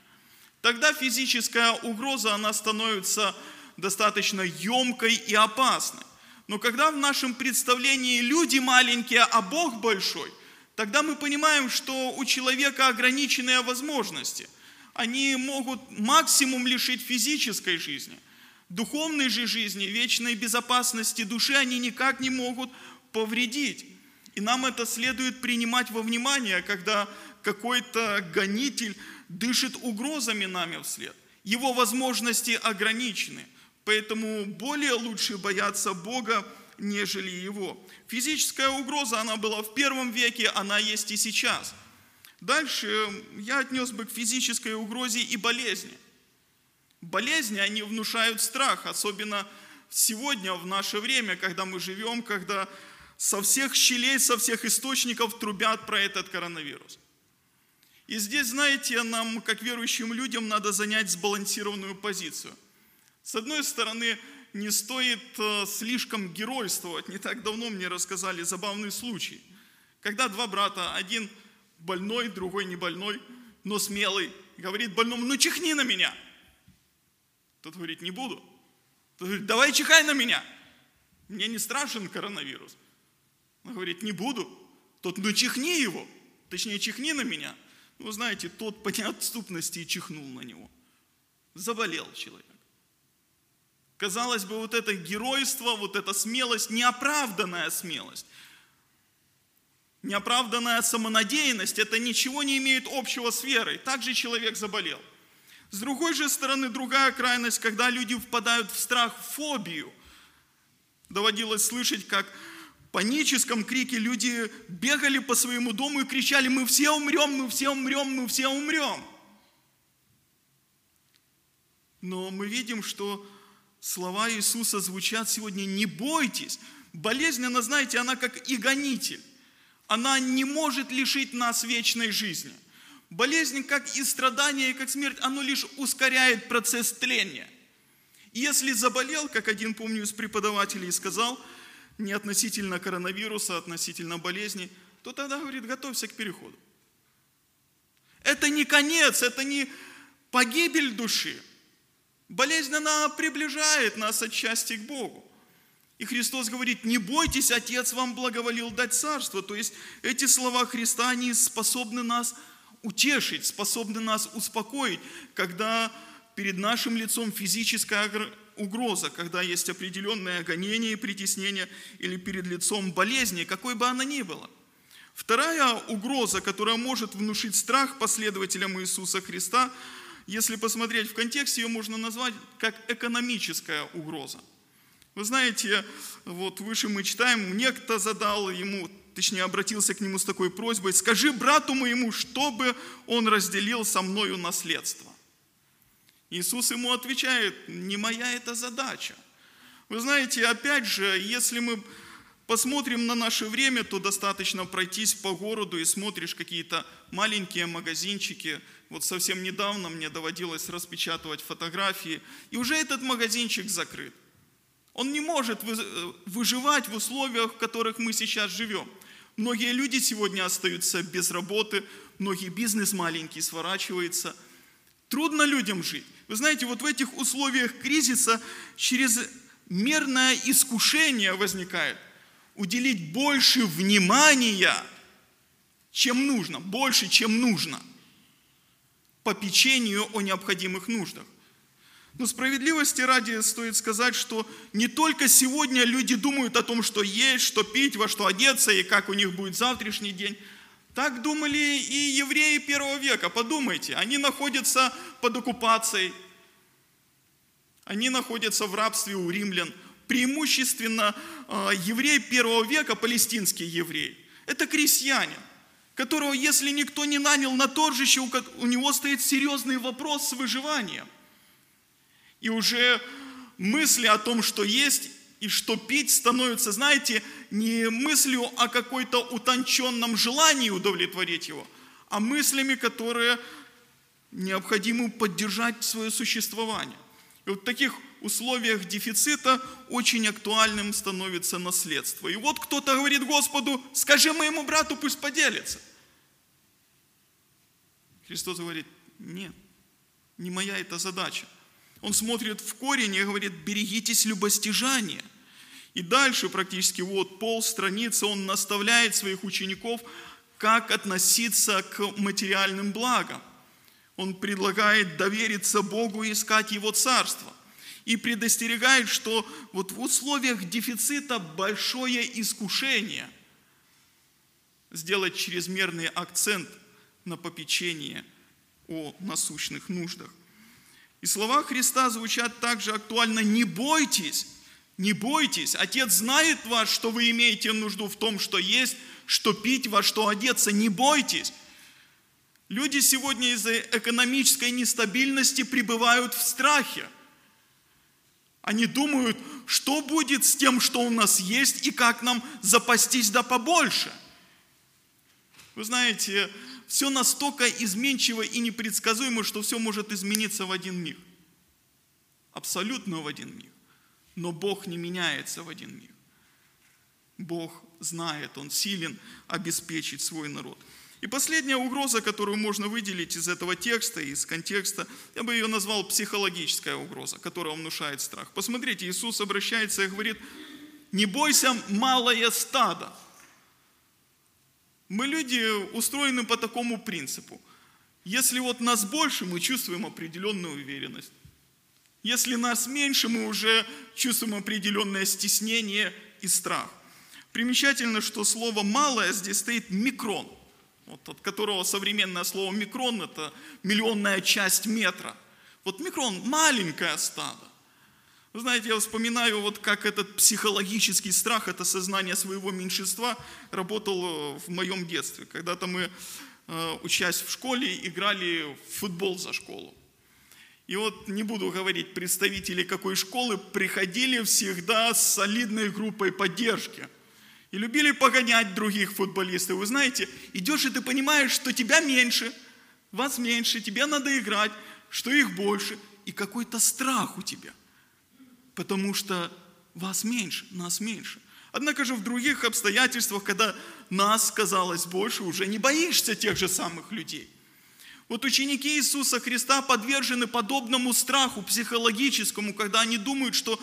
тогда физическая угроза, она становится достаточно емкой и опасной. Но когда в нашем представлении люди маленькие, а Бог большой, тогда мы понимаем, что у человека ограниченные возможности. Они могут максимум лишить физической жизни. Духовной же жизни, вечной безопасности души они никак не могут повредить. И нам это следует принимать во внимание, когда какой-то гонитель дышит угрозами нами вслед. Его возможности ограничены. Поэтому более лучше бояться Бога, нежели Его. Физическая угроза, она была в первом веке, она есть и сейчас. Дальше я отнес бы к физической угрозе и болезни. Болезни, они внушают страх, особенно сегодня, в наше время, когда мы живем, когда со всех щелей, со всех источников трубят про этот коронавирус. И здесь, знаете, нам, как верующим людям, надо занять сбалансированную позицию. С одной стороны, не стоит э, слишком геройствовать. Не так давно мне рассказали забавный случай. Когда два брата, один больной, другой не больной, но смелый, говорит больному, ну чихни на меня. Тот говорит, не буду. Тот говорит, давай чихай на меня. Мне не страшен коронавирус. Он говорит, не буду. Тот, ну чихни его. Точнее, чихни на меня. Ну, знаете, тот по неотступности и чихнул на него. Заболел человек. Казалось бы, вот это геройство, вот эта смелость, неоправданная смелость, неоправданная самонадеянность, это ничего не имеет общего с верой. Также человек заболел. С другой же стороны, другая крайность, когда люди впадают в страх, в фобию. Доводилось слышать, как в паническом крике люди бегали по своему дому и кричали, мы все умрем, мы все умрем, мы все умрем. Но мы видим, что слова Иисуса звучат сегодня «не бойтесь». Болезнь, она, знаете, она как и гонитель. Она не может лишить нас вечной жизни. Болезнь, как и страдание, и как смерть, оно лишь ускоряет процесс тления. Если заболел, как один, помню, из преподавателей сказал, не относительно коронавируса, а относительно болезни, то тогда, говорит, готовься к переходу. Это не конец, это не погибель души. Болезнь, она приближает нас отчасти к Богу. И Христос говорит, не бойтесь, Отец вам благоволил дать царство. То есть эти слова Христа, они способны нас утешить, способны нас успокоить, когда перед нашим лицом физическая угроза, когда есть определенное гонение и притеснение, или перед лицом болезни, какой бы она ни была. Вторая угроза, которая может внушить страх последователям Иисуса Христа, если посмотреть в контексте, ее можно назвать как экономическая угроза. Вы знаете, вот выше мы читаем, некто задал ему, точнее обратился к нему с такой просьбой, скажи брату моему, чтобы он разделил со мною наследство. Иисус ему отвечает, не моя это задача. Вы знаете, опять же, если мы посмотрим на наше время, то достаточно пройтись по городу и смотришь какие-то маленькие магазинчики. Вот совсем недавно мне доводилось распечатывать фотографии, и уже этот магазинчик закрыт. Он не может выживать в условиях, в которых мы сейчас живем. Многие люди сегодня остаются без работы, многие бизнес маленький сворачивается. Трудно людям жить. Вы знаете, вот в этих условиях кризиса чрезмерное искушение возникает. Уделить больше внимания, чем нужно, больше, чем нужно, по печенью о необходимых нуждах. Но справедливости ради стоит сказать, что не только сегодня люди думают о том, что есть, что пить, во что одеться и как у них будет завтрашний день. Так думали и евреи первого века. Подумайте, они находятся под оккупацией, они находятся в рабстве у римлян. Преимущественно еврей первого века, палестинский еврей, это крестьянин, которого, если никто не нанял на торжище, у него стоит серьезный вопрос с выживанием. И уже мысли о том, что есть и что пить, становятся, знаете, не мыслью о какой-то утонченном желании удовлетворить его, а мыслями, которые необходимо поддержать свое существование. И вот таких условиях дефицита очень актуальным становится наследство. И вот кто-то говорит Господу, скажи моему брату, пусть поделится. Христос говорит, нет, не моя эта задача. Он смотрит в корень и говорит, берегитесь любостяжания. И дальше практически вот пол страницы он наставляет своих учеников, как относиться к материальным благам. Он предлагает довериться Богу и искать Его Царство. И предостерегает, что вот в условиях дефицита большое искушение сделать чрезмерный акцент на попечение о насущных нуждах. И слова Христа звучат также актуально «не бойтесь, не бойтесь, Отец знает вас, что вы имеете нужду в том, что есть, что пить, во что одеться, не бойтесь». Люди сегодня из-за экономической нестабильности пребывают в страхе. Они думают, что будет с тем, что у нас есть, и как нам запастись да побольше. Вы знаете, все настолько изменчиво и непредсказуемо, что все может измениться в один миг. Абсолютно в один миг. Но Бог не меняется в один миг. Бог знает, Он силен обеспечить свой народ. И последняя угроза, которую можно выделить из этого текста, из контекста, я бы ее назвал психологическая угроза, которая внушает страх. Посмотрите, Иисус обращается и говорит, не бойся, малое стадо. Мы люди устроены по такому принципу. Если вот нас больше, мы чувствуем определенную уверенность. Если нас меньше, мы уже чувствуем определенное стеснение и страх. Примечательно, что слово «малое» здесь стоит «микрон», вот от которого современное слово «микрон» – это миллионная часть метра. Вот микрон – маленькое стадо. Вы знаете, я вспоминаю, вот как этот психологический страх, это сознание своего меньшинства работал в моем детстве. Когда-то мы, э, учась в школе, играли в футбол за школу. И вот не буду говорить, представители какой школы приходили всегда с солидной группой поддержки. И любили погонять других футболистов. Вы знаете, идешь и ты понимаешь, что тебя меньше, вас меньше, тебе надо играть, что их больше. И какой-то страх у тебя. Потому что вас меньше, нас меньше. Однако же в других обстоятельствах, когда нас казалось больше, уже не боишься тех же самых людей. Вот ученики Иисуса Христа подвержены подобному страху психологическому, когда они думают, что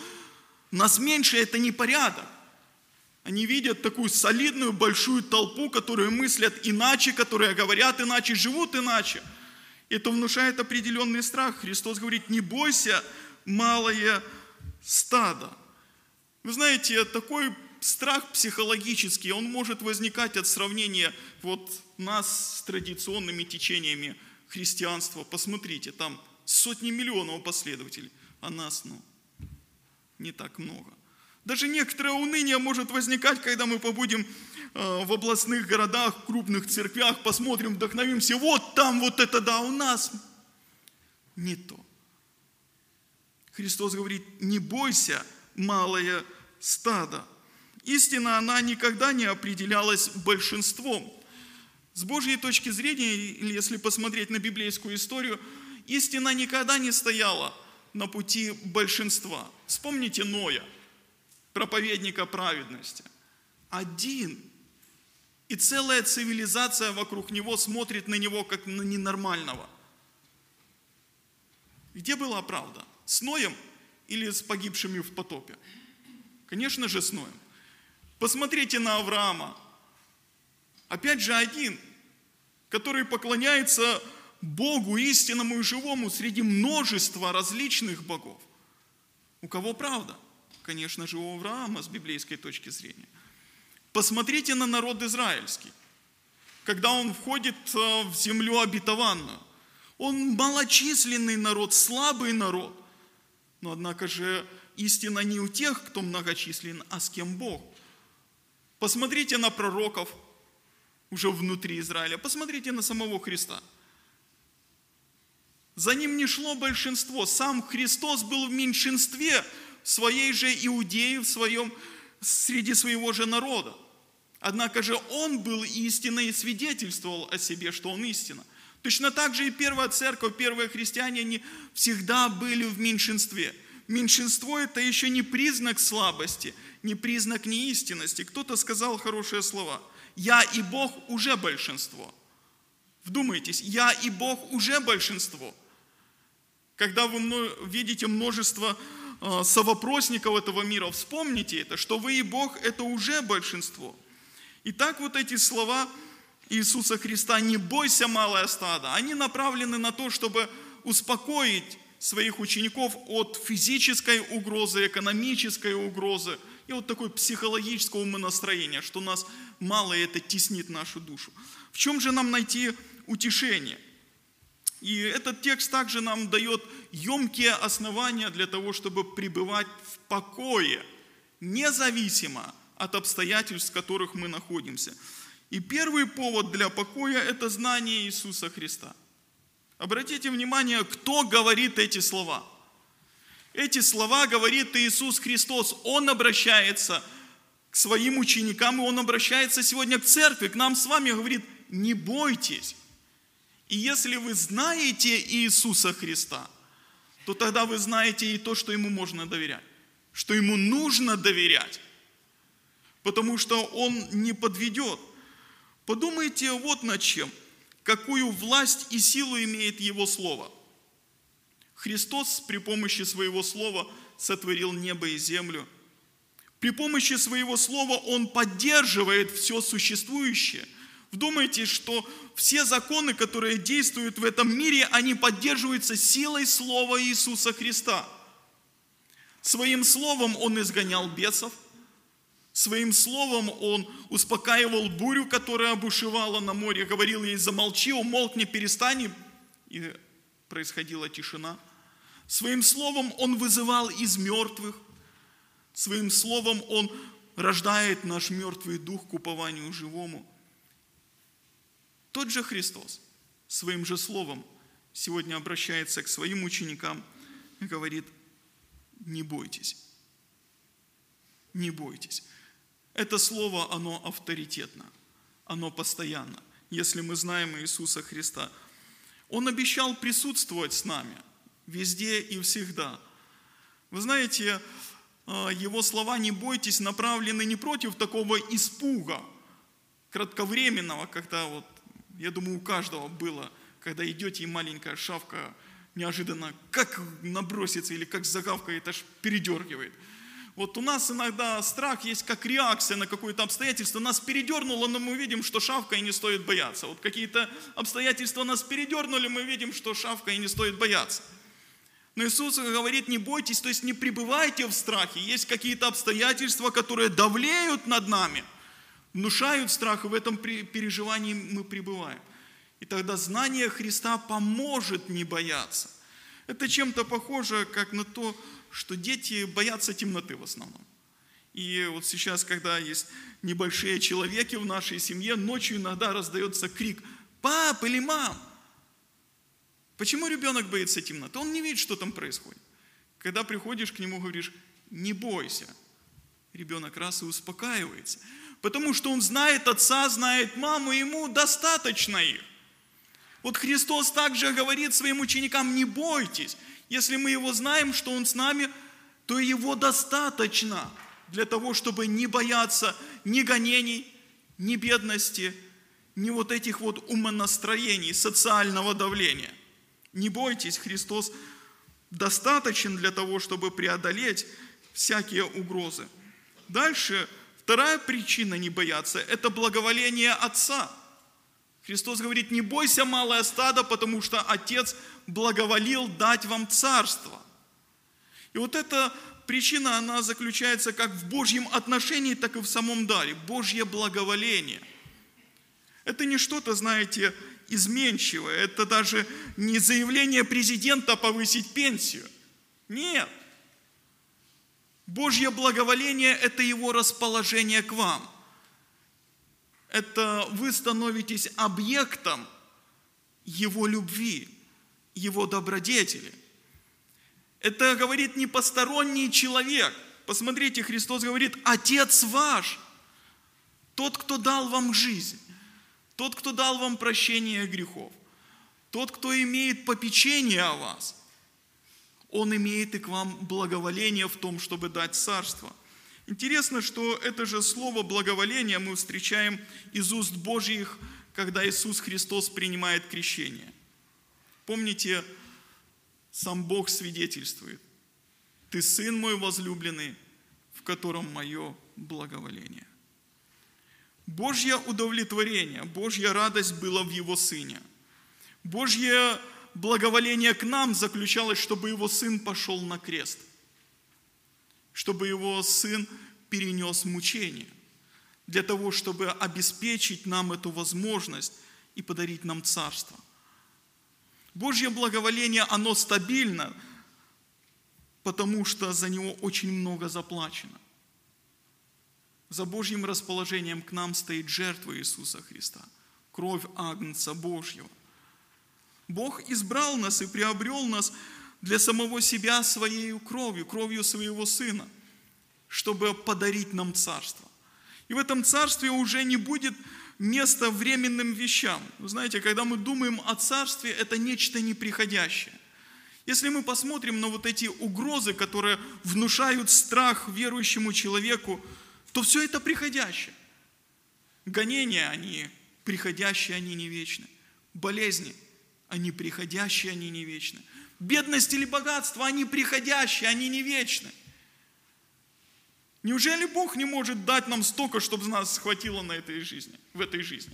нас меньше – это не порядок. Они видят такую солидную большую толпу, которые мыслят иначе, которые говорят иначе, живут иначе. Это внушает определенный страх. Христос говорит, не бойся, малое стадо. Вы знаете, такой страх психологический, он может возникать от сравнения вот нас с традиционными течениями христианства. Посмотрите, там сотни миллионов последователей, а нас, ну, не так много. Даже некоторое уныние может возникать, когда мы побудем э, в областных городах, крупных церквях, посмотрим, вдохновимся, вот там вот это да, у нас не то. Христос говорит, не бойся, малое стадо. Истина, она никогда не определялась большинством. С Божьей точки зрения, или если посмотреть на библейскую историю, истина никогда не стояла на пути большинства. Вспомните Ноя, проповедника праведности. Один. И целая цивилизация вокруг него смотрит на него как на ненормального. Где была правда? С Ноем или с погибшими в потопе? Конечно же, с Ноем. Посмотрите на Авраама, Опять же один, который поклоняется Богу истинному и живому среди множества различных богов. У кого правда? Конечно же, у Авраама с библейской точки зрения. Посмотрите на народ израильский. Когда он входит э, в землю обетованную, он малочисленный народ, слабый народ. Но однако же истина не у тех, кто многочислен, а с кем Бог. Посмотрите на пророков – уже внутри Израиля. Посмотрите на самого Христа. За ним не шло большинство. Сам Христос был в меньшинстве своей же Иудеи, в своем, среди своего же народа. Однако же Он был истиной и свидетельствовал о себе, что Он истина. Точно так же и первая церковь, первые христиане, они всегда были в меньшинстве. Меньшинство – это еще не признак слабости, не признак неистинности. Кто-то сказал хорошие слова – я и Бог уже большинство. Вдумайтесь, я и Бог уже большинство. Когда вы видите множество совопросников этого мира, вспомните это, что вы и Бог – это уже большинство. И так вот эти слова Иисуса Христа «не бойся, малое стадо», они направлены на то, чтобы успокоить своих учеников от физической угрозы, экономической угрозы – и вот такое психологическое умонастроение, что нас мало, это теснит нашу душу. В чем же нам найти утешение? И этот текст также нам дает емкие основания для того, чтобы пребывать в покое, независимо от обстоятельств, в которых мы находимся. И первый повод для покоя – это знание Иисуса Христа. Обратите внимание, кто говорит эти слова – эти слова говорит Иисус Христос. Он обращается к своим ученикам, и Он обращается сегодня к церкви, к нам с вами, говорит, не бойтесь. И если вы знаете Иисуса Христа, то тогда вы знаете и то, что Ему можно доверять, что Ему нужно доверять, потому что Он не подведет. Подумайте вот над чем, какую власть и силу имеет Его Слово – Христос при помощи своего слова сотворил небо и землю. При помощи своего слова Он поддерживает все существующее. Вдумайтесь, что все законы, которые действуют в этом мире, они поддерживаются силой Слова Иисуса Христа. Своим словом Он изгонял бесов, Своим словом он успокаивал бурю, которая обушевала на море, говорил ей, замолчи, умолкни, перестань, и происходила тишина. Своим словом он вызывал из мертвых, своим словом он рождает наш мертвый дух к упованию живому. Тот же Христос своим же словом сегодня обращается к своим ученикам и говорит, не бойтесь, не бойтесь. Это слово, оно авторитетно, оно постоянно, если мы знаем Иисуса Христа. Он обещал присутствовать с нами везде и всегда. Вы знаете, а, его слова «не бойтесь» направлены не против такого испуга, кратковременного, когда вот, я думаю, у каждого было, когда идете и маленькая шавка неожиданно как набросится или как загавкает, аж передергивает – вот у нас иногда страх есть как реакция на какое-то обстоятельство. Нас передернуло, но мы видим, что шавка и не стоит бояться. Вот какие-то обстоятельства нас передернули, мы видим, что шавка и не стоит бояться. Но Иисус говорит, не бойтесь, то есть не пребывайте в страхе. Есть какие-то обстоятельства, которые давлеют над нами, внушают страх, и в этом переживании мы пребываем. И тогда знание Христа поможет не бояться. Это чем-то похоже, как на то, что дети боятся темноты в основном. И вот сейчас, когда есть небольшие человеки в нашей семье, ночью иногда раздается крик «Пап или мам!» Почему ребенок боится темноты? Он не видит, что там происходит. Когда приходишь к нему, говоришь «Не бойся», ребенок раз и успокаивается. Потому что он знает отца, знает маму, ему достаточно их. Вот Христос также говорит своим ученикам, не бойтесь. Если мы Его знаем, что Он с нами, то Его достаточно для того, чтобы не бояться ни гонений, ни бедности, ни вот этих вот умонастроений, социального давления. Не бойтесь, Христос достаточен для того, чтобы преодолеть всякие угрозы. Дальше, вторая причина не бояться – это благоволение Отца – Христос говорит, не бойся, малое стадо, потому что Отец благоволил дать вам царство. И вот эта причина, она заключается как в Божьем отношении, так и в самом даре. Божье благоволение. Это не что-то, знаете, изменчивое. Это даже не заявление президента повысить пенсию. Нет. Божье благоволение – это его расположение к вам – это вы становитесь объектом Его любви, Его добродетели. Это говорит не посторонний человек. Посмотрите, Христос говорит, Отец ваш, тот, кто дал вам жизнь, тот, кто дал вам прощение грехов, тот, кто имеет попечение о вас, он имеет и к вам благоволение в том, чтобы дать царство. Интересно, что это же слово благоволение мы встречаем из уст Божьих, когда Иисус Христос принимает крещение. Помните, сам Бог свидетельствует. Ты сын мой возлюбленный, в котором мое благоволение. Божье удовлетворение, Божья радость была в Его Сыне. Божье благоволение к нам заключалось, чтобы Его Сын пошел на крест – чтобы его сын перенес мучение, для того, чтобы обеспечить нам эту возможность и подарить нам царство. Божье благоволение, оно стабильно, потому что за него очень много заплачено. За Божьим расположением к нам стоит жертва Иисуса Христа, кровь Агнца Божьего. Бог избрал нас и приобрел нас для самого себя своей кровью, кровью своего Сына, чтобы подарить нам царство. И в этом царстве уже не будет места временным вещам. Вы знаете, когда мы думаем о царстве, это нечто неприходящее. Если мы посмотрим на вот эти угрозы, которые внушают страх верующему человеку, то все это приходящее. Гонения, они приходящие, они не вечны. Болезни, они приходящие, они не вечны. Бедность или богатство, они приходящие, они не вечны. Неужели Бог не может дать нам столько, чтобы нас хватило на этой жизни, в этой жизни?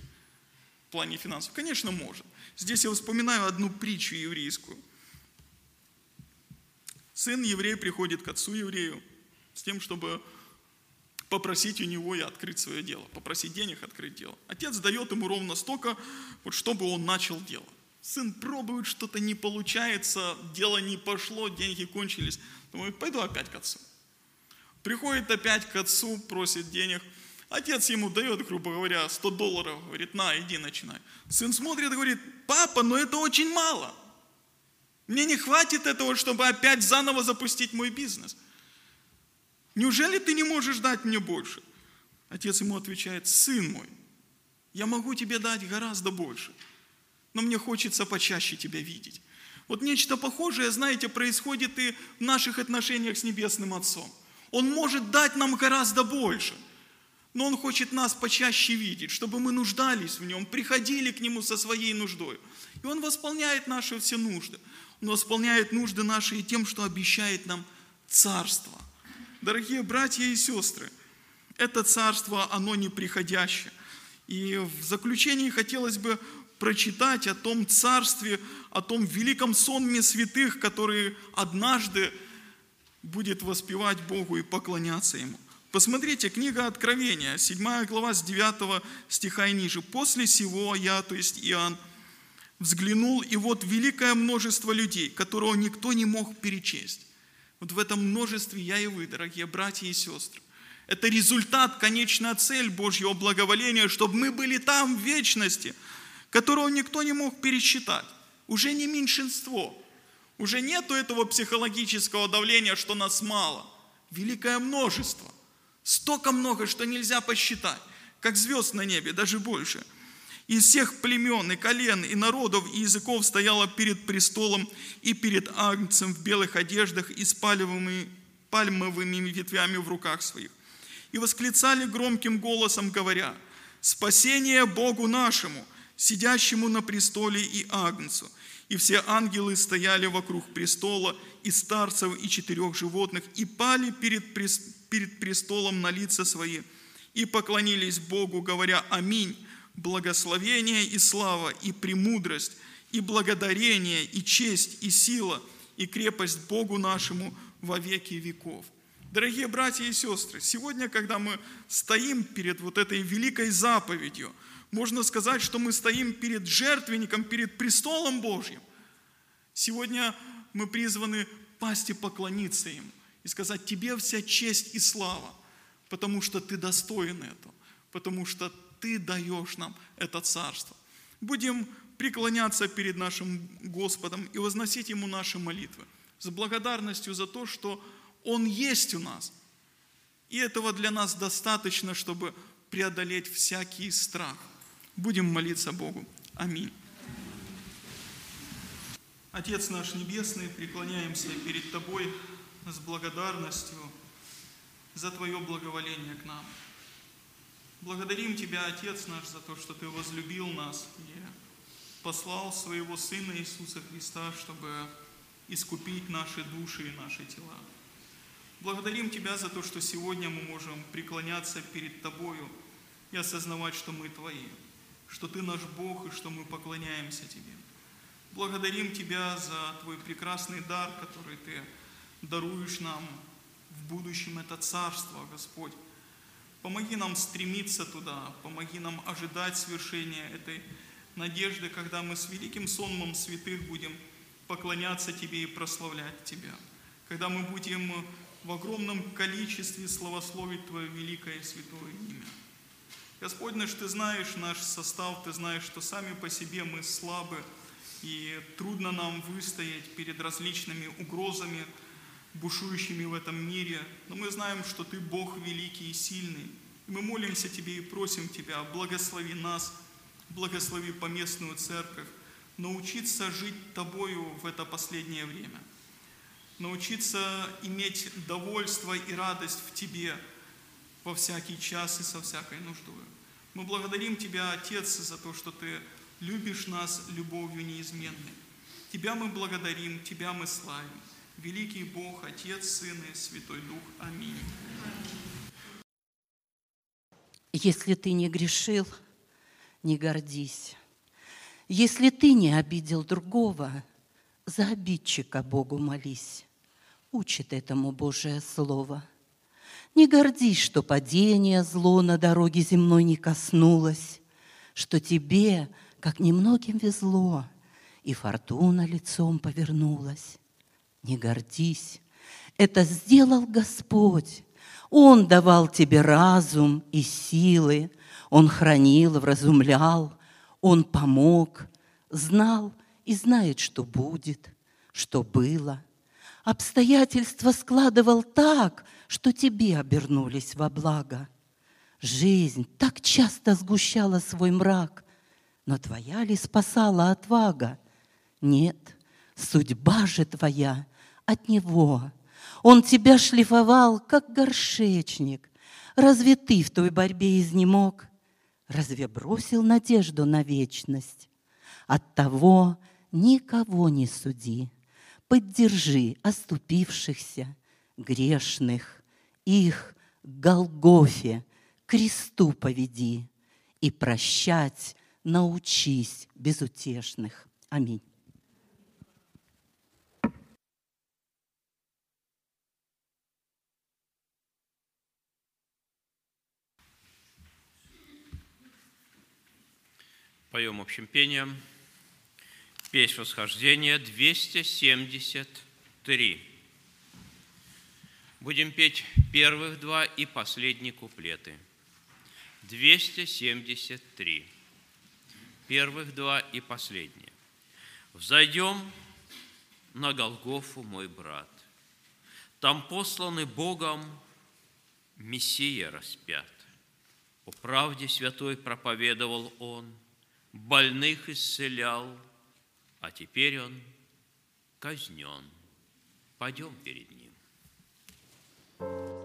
в плане финансов? Конечно, может. Здесь я вспоминаю одну притчу еврейскую. Сын еврей приходит к отцу еврею с тем, чтобы попросить у него и открыть свое дело, попросить денег открыть дело. Отец дает ему ровно столько, вот чтобы он начал дело. Сын пробует, что-то не получается, дело не пошло, деньги кончились. Думает, пойду опять к отцу. Приходит опять к отцу, просит денег. Отец ему дает, грубо говоря, 100 долларов. Говорит, на, иди начинай. Сын смотрит и говорит, папа, но это очень мало. Мне не хватит этого, чтобы опять заново запустить мой бизнес. Неужели ты не можешь дать мне больше? Отец ему отвечает, сын мой, я могу тебе дать гораздо больше, но мне хочется почаще тебя видеть. Вот нечто похожее, знаете, происходит и в наших отношениях с Небесным Отцом. Он может дать нам гораздо больше, но Он хочет нас почаще видеть, чтобы мы нуждались в Нем, приходили к Нему со своей нуждой. И Он восполняет наши все нужды. Он восполняет нужды наши и тем, что обещает нам царство. Дорогие братья и сестры, это царство, оно неприходящее. И в заключении хотелось бы прочитать о том царстве, о том великом сонме святых, которые однажды будет воспевать Богу и поклоняться Ему. Посмотрите, книга Откровения, 7 глава с 9 стиха и ниже. «После сего я, то есть Иоанн, взглянул, и вот великое множество людей, которого никто не мог перечесть. Вот в этом множестве я и вы, дорогие братья и сестры. Это результат, конечная цель Божьего благоволения, чтобы мы были там в вечности, которого никто не мог пересчитать. Уже не меньшинство. Уже нету этого психологического давления, что нас мало. Великое множество. Столько много, что нельзя посчитать. Как звезд на небе, даже больше – из всех племен и колен и народов и языков стояла перед престолом и перед агнцем в белых одеждах и с пальмовыми, пальмовыми ветвями в руках своих. И восклицали громким голосом, говоря, «Спасение Богу нашему, сидящему на престоле и агнцу». И все ангелы стояли вокруг престола, и старцев, и четырех животных, и пали перед, перед престолом на лица свои, и поклонились Богу, говоря «Аминь» благословение и слава, и премудрость, и благодарение, и честь, и сила, и крепость Богу нашему во веки веков. Дорогие братья и сестры, сегодня, когда мы стоим перед вот этой великой заповедью, можно сказать, что мы стоим перед жертвенником, перед престолом Божьим. Сегодня мы призваны пасть и поклониться Ему и сказать, Тебе вся честь и слава, потому что Ты достоин этого, потому что ты даешь нам это царство. Будем преклоняться перед нашим Господом и возносить Ему наши молитвы с благодарностью за то, что Он есть у нас. И этого для нас достаточно, чтобы преодолеть всякий страх. Будем молиться Богу. Аминь. Отец наш Небесный, преклоняемся перед Тобой с благодарностью за Твое благоволение к нам. Благодарим Тебя, Отец наш, за то, что Ты возлюбил нас и послал Своего Сына Иисуса Христа, чтобы искупить наши души и наши тела. Благодарим Тебя за то, что сегодня мы можем преклоняться перед Тобою и осознавать, что мы Твои, что Ты наш Бог и что мы поклоняемся Тебе. Благодарим Тебя за Твой прекрасный дар, который Ты даруешь нам в будущем, это Царство, Господь, Помоги нам стремиться туда, помоги нам ожидать свершения этой надежды, когда мы с великим сонмом святых будем поклоняться Тебе и прославлять Тебя. Когда мы будем в огромном количестве славословить Твое великое и святое имя. Господь наш, Ты знаешь наш состав, Ты знаешь, что сами по себе мы слабы, и трудно нам выстоять перед различными угрозами, бушующими в этом мире, но мы знаем, что Ты Бог великий и сильный. И мы молимся Тебе и просим Тебя, благослови нас, благослови поместную церковь, научиться жить Тобою в это последнее время, научиться иметь довольство и радость в Тебе во всякий час и со всякой нуждой. Мы благодарим Тебя, Отец, за то, что Ты любишь нас любовью неизменной. Тебя мы благодарим, Тебя мы славим. Великий Бог, Отец, Сын и Святой Дух. Аминь. Если ты не грешил, не гордись. Если ты не обидел другого, за обидчика Богу молись. Учит этому Божие Слово. Не гордись, что падение зло на дороге земной не коснулось, что тебе, как немногим везло, и фортуна лицом повернулась. Не гордись, это сделал Господь. Он давал тебе разум и силы, Он хранил, вразумлял, Он помог, знал и знает, что будет, что было. Обстоятельства складывал так, что тебе обернулись во благо. Жизнь так часто сгущала свой мрак, но твоя ли спасала отвага? Нет, судьба же твоя от него. Он тебя шлифовал, как горшечник. Разве ты в той борьбе изнемог? Разве бросил надежду на вечность? От того никого не суди. Поддержи оступившихся, грешных, их Голгофе, кресту поведи и прощать научись безутешных. Аминь. Поем общим пением. Песнь восхождения 273. Будем петь первых два и последние куплеты. 273. Первых два и последние. «Взойдем на Голгофу, мой брат. Там посланный Богом Мессия распят. О правде святой проповедовал Он, больных исцелял, а теперь Он казнен. Пойдем перед Ним. you.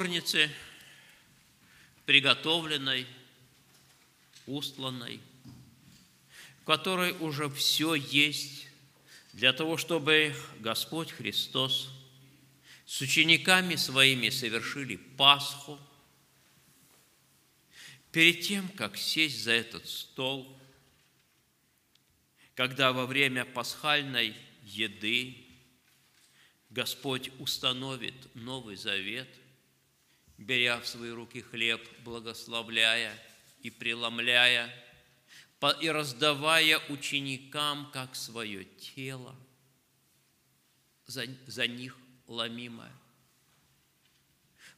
Горнице, приготовленной, устланной, в которой уже все есть для того, чтобы Господь Христос с учениками своими совершили Пасху. Перед тем, как сесть за этот стол, когда во время пасхальной еды Господь установит Новый Завет, беря в свои руки хлеб, благословляя и преломляя, и раздавая ученикам как свое тело, за, за них ломимое,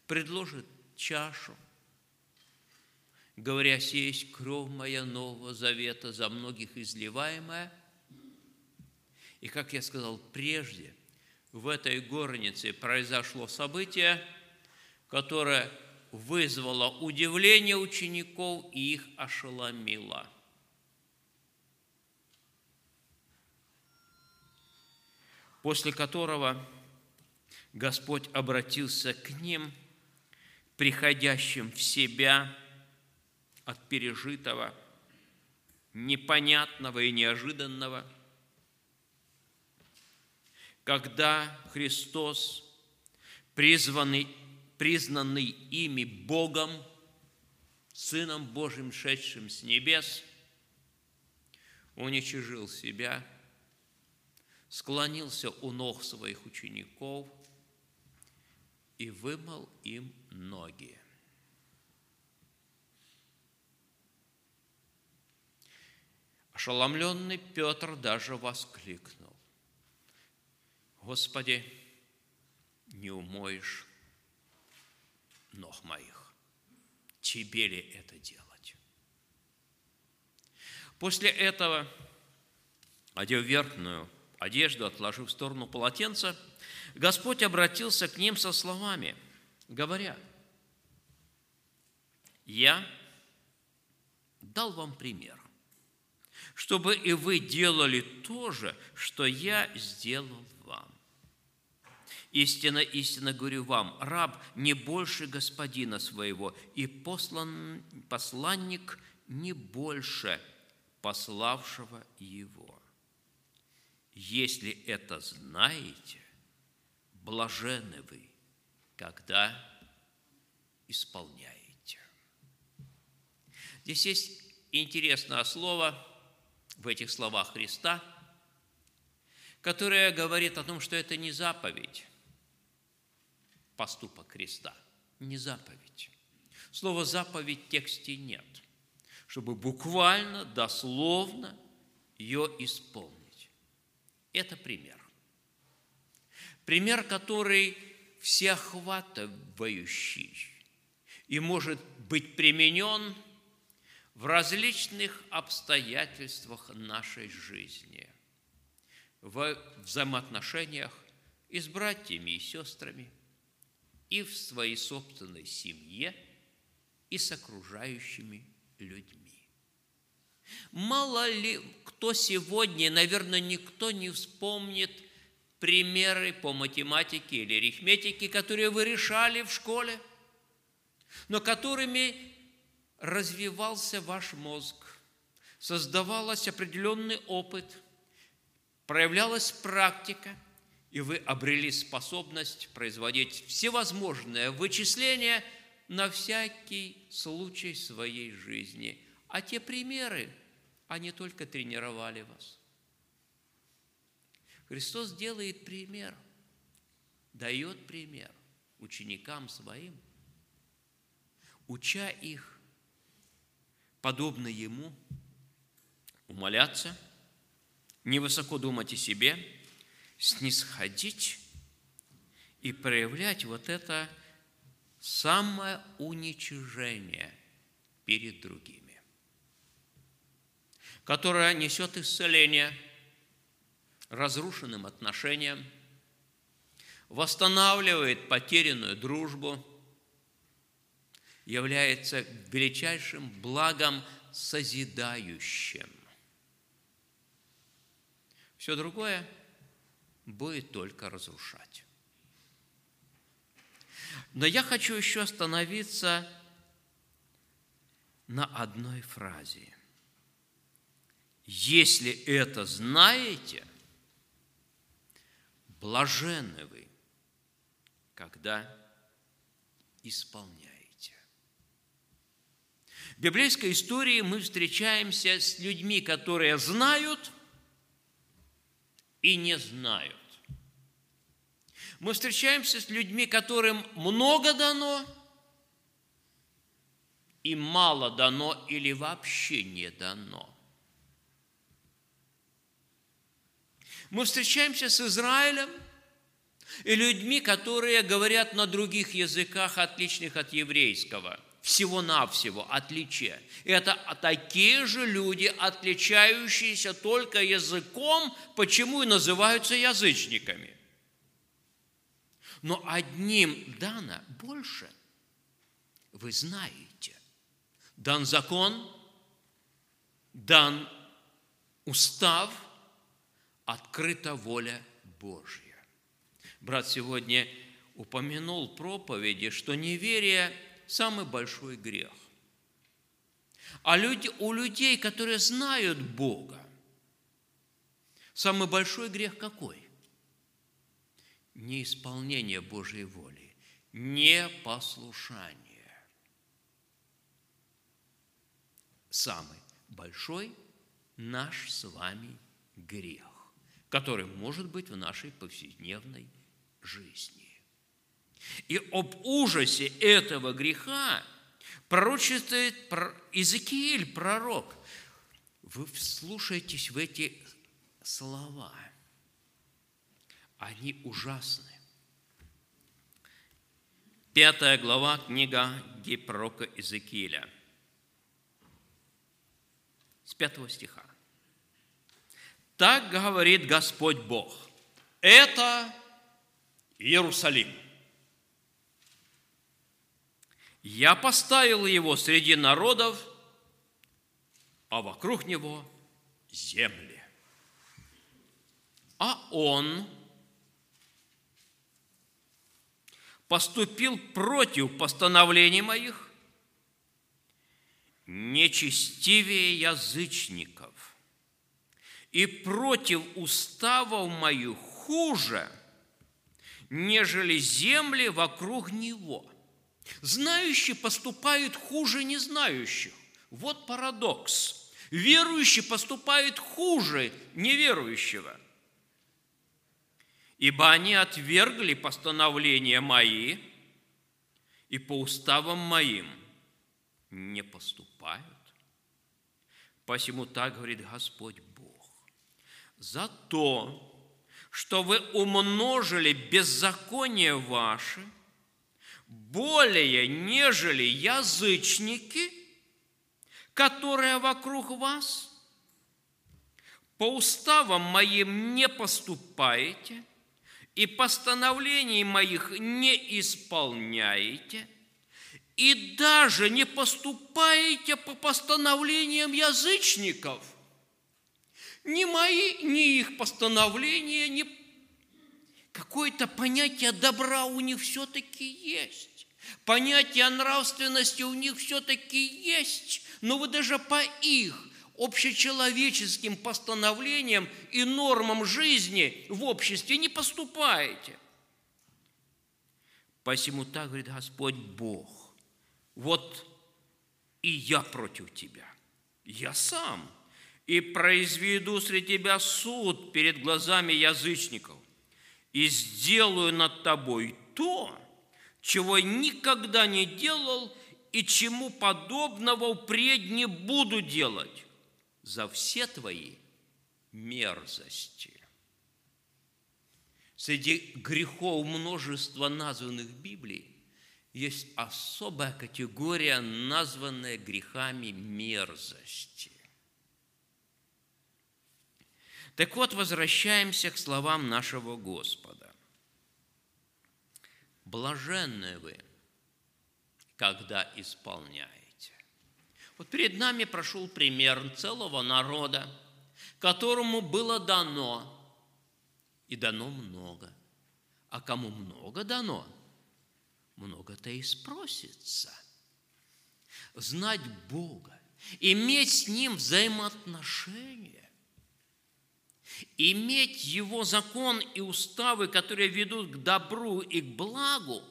предложит чашу, говоря, есть кровь моя нового завета, за многих изливаемая. И, как я сказал прежде – в этой горнице произошло событие, которое вызвало удивление учеников и их ошеломило. После которого Господь обратился к ним, приходящим в себя от пережитого, непонятного и неожиданного – когда Христос, призванный, признанный ими Богом, Сыном Божьим, шедшим с небес, уничижил себя, склонился у ног своих учеников и вымыл им ноги. Ошеломленный Петр даже воскликнул. Господи, не умоешь ног моих. Тебе ли это делать? После этого, одев верхнюю одежду, отложив в сторону полотенца, Господь обратился к ним со словами, говоря, «Я дал вам пример, чтобы и вы делали то же, что я сделал Истинно, истинно говорю вам, раб не больше господина своего, и послан, посланник не больше пославшего его. Если это знаете, блажены вы, когда исполняете. Здесь есть интересное слово в этих словах Христа, которое говорит о том, что это не заповедь, поступок креста, не заповедь. Слова «заповедь» в тексте нет, чтобы буквально, дословно ее исполнить. Это пример. Пример, который всеохватывающий и может быть применен в различных обстоятельствах нашей жизни, в взаимоотношениях и с братьями и сестрами – и в своей собственной семье, и с окружающими людьми. Мало ли кто сегодня, наверное, никто не вспомнит примеры по математике или арифметике, которые вы решали в школе, но которыми развивался ваш мозг, создавался определенный опыт, проявлялась практика – и вы обрели способность производить всевозможные вычисления на всякий случай своей жизни. А те примеры, они только тренировали вас. Христос делает пример, дает пример ученикам своим, уча их, подобно Ему, умоляться, невысоко думать о себе – снисходить и проявлять вот это самое уничижение перед другими, которое несет исцеление разрушенным отношениям, восстанавливает потерянную дружбу, является величайшим благом созидающим. Все другое – будет только разрушать. Но я хочу еще остановиться на одной фразе. Если это знаете, блаженны вы, когда исполняете. В библейской истории мы встречаемся с людьми, которые знают и не знают. Мы встречаемся с людьми, которым много дано и мало дано или вообще не дано. Мы встречаемся с Израилем и людьми, которые говорят на других языках, отличных от еврейского. Всего-навсего отличие. Это такие же люди, отличающиеся только языком, почему и называются язычниками – но одним дано больше. Вы знаете, дан закон, дан устав, открыта воля Божья. Брат сегодня упомянул проповеди, что неверие – самый большой грех. А люди, у людей, которые знают Бога, самый большой грех какой? неисполнение Божьей воли, непослушание. Самый большой наш с вами грех, который может быть в нашей повседневной жизни. И об ужасе этого греха пророчествует Иезекииль, пророк. Вы вслушайтесь в эти слова – они ужасны. Пятая глава книга пророка Иезекииля. С пятого стиха. Так говорит Господь Бог. Это Иерусалим. Я поставил его среди народов, а вокруг него земли. А он – поступил против постановлений моих, нечестивее язычников, и против уставов моих хуже, нежели земли вокруг него. Знающие поступают хуже незнающих. Вот парадокс. Верующий поступает хуже неверующего ибо они отвергли постановления мои и по уставам моим не поступают. Посему так говорит Господь Бог. За то, что вы умножили беззаконие ваше более, нежели язычники, которые вокруг вас, по уставам моим не поступаете – и постановлений моих не исполняете, и даже не поступаете по постановлениям язычников. Ни мои, ни их постановления, ни какое-то понятие добра у них все-таки есть. Понятие нравственности у них все-таки есть, но вы даже по их общечеловеческим постановлениям и нормам жизни в обществе не поступаете. Посему так говорит Господь Бог, вот и я против тебя, я сам, и произведу среди тебя суд перед глазами язычников, и сделаю над тобой то, чего никогда не делал и чему подобного впредь не буду делать за все твои мерзости. Среди грехов множества названных в Библии есть особая категория, названная грехами мерзости. Так вот, возвращаемся к словам нашего Господа. Блаженны вы, когда исполняете вот перед нами прошел пример целого народа, которому было дано, и дано много. А кому много дано, много-то и спросится. Знать Бога, иметь с Ним взаимоотношения, иметь Его закон и уставы, которые ведут к добру и к благу,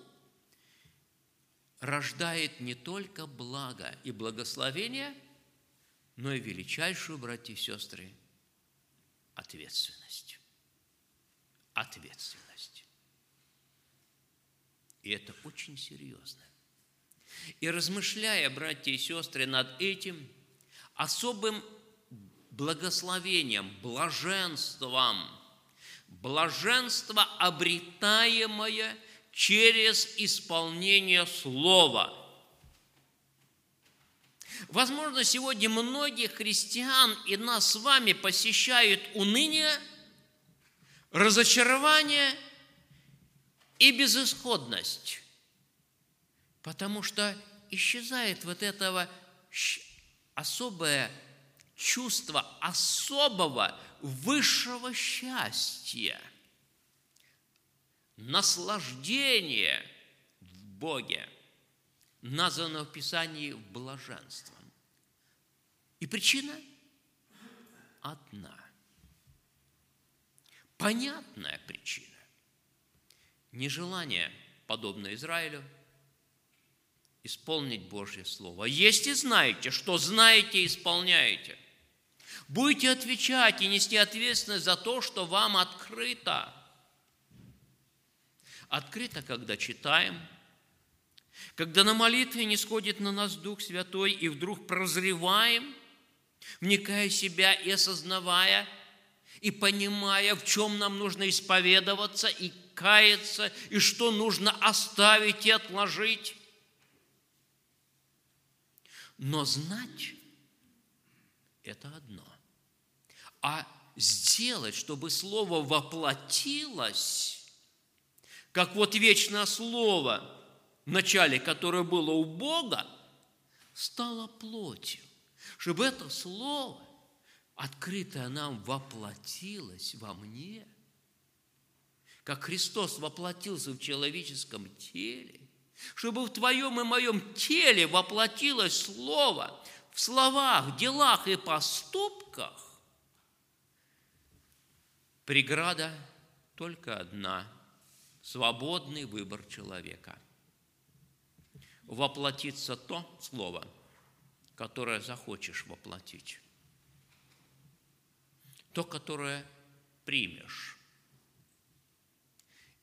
рождает не только благо и благословение, но и величайшую, братья и сестры, ответственность. Ответственность. И это очень серьезно. И размышляя, братья и сестры, над этим особым благословением, блаженством, блаженство, обретаемое через исполнение Слова. Возможно, сегодня многих христиан и нас с вами посещают уныние, разочарование и безысходность, потому что исчезает вот этого особое чувство особого высшего счастья, наслаждение в Боге, названо в Писании блаженством. И причина одна. Понятная причина. Нежелание, подобно Израилю, исполнить Божье Слово. Если знаете, что знаете, исполняете. Будете отвечать и нести ответственность за то, что вам открыто. Открыто, когда читаем, когда на молитве не сходит на нас Дух Святой и вдруг прозреваем, вникая в себя и осознавая, и понимая, в чем нам нужно исповедоваться и каяться, и что нужно оставить и отложить. Но знать – это одно. А сделать, чтобы Слово воплотилось, как вот вечное Слово, в начале, которое было у Бога, стало плотью, чтобы это Слово, открытое нам, воплотилось во мне, как Христос воплотился в человеческом теле, чтобы в твоем и моем теле воплотилось Слово в словах, делах и поступках, преграда только одна – свободный выбор человека. Воплотиться то слово, которое захочешь воплотить, то, которое примешь,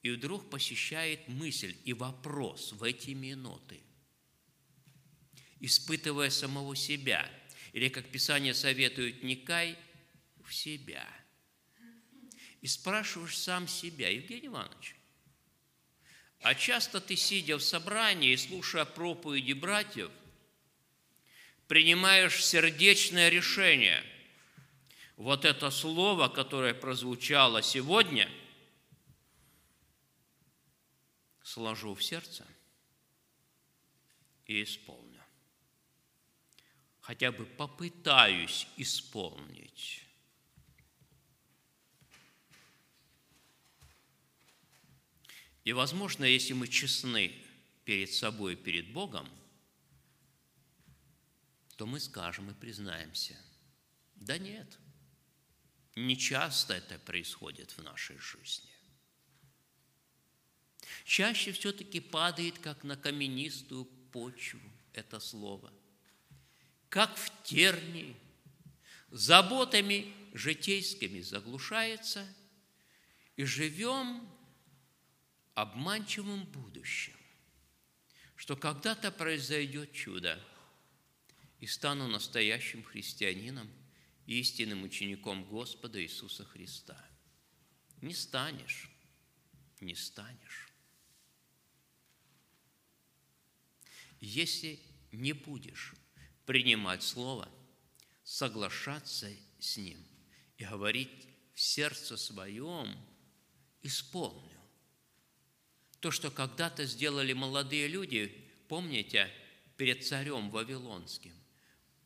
и вдруг посещает мысль и вопрос в эти минуты, испытывая самого себя, или, как Писание советует, не кай в себя. И спрашиваешь сам себя, Евгений Иванович, а часто ты, сидя в собрании и слушая проповеди братьев, принимаешь сердечное решение. Вот это слово, которое прозвучало сегодня – сложу в сердце и исполню. Хотя бы попытаюсь исполнить. И, возможно, если мы честны перед собой и перед Богом, то мы скажем и признаемся, да нет, не часто это происходит в нашей жизни чаще все-таки падает, как на каменистую почву это слово, как в тернии, заботами житейскими заглушается, и живем обманчивым будущим, что когда-то произойдет чудо, и стану настоящим христианином, истинным учеником Господа Иисуса Христа. Не станешь, не станешь. Если не будешь принимать Слово, соглашаться с Ним и говорить в сердце своем, исполню. То, что когда-то сделали молодые люди, помните, перед царем Вавилонским,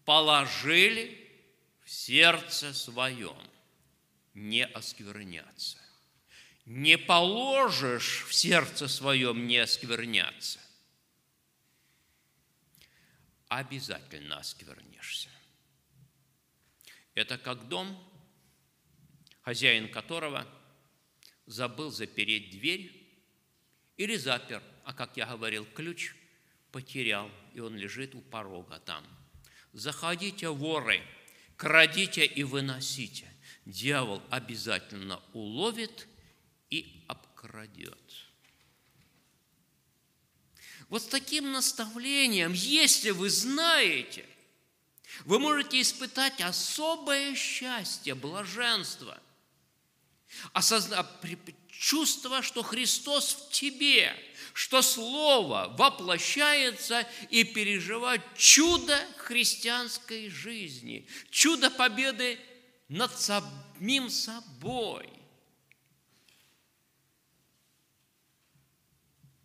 положили в сердце своем не оскверняться. Не положишь в сердце своем не оскверняться – обязательно осквернишься. Это как дом, хозяин которого забыл запереть дверь или запер, а, как я говорил, ключ потерял, и он лежит у порога там. Заходите, воры, крадите и выносите. Дьявол обязательно уловит и обкрадет. Вот с таким наставлением, если вы знаете, вы можете испытать особое счастье, блаженство, осозна... чувство, что Христос в тебе, что Слово воплощается и переживать чудо христианской жизни, чудо победы над самим собой.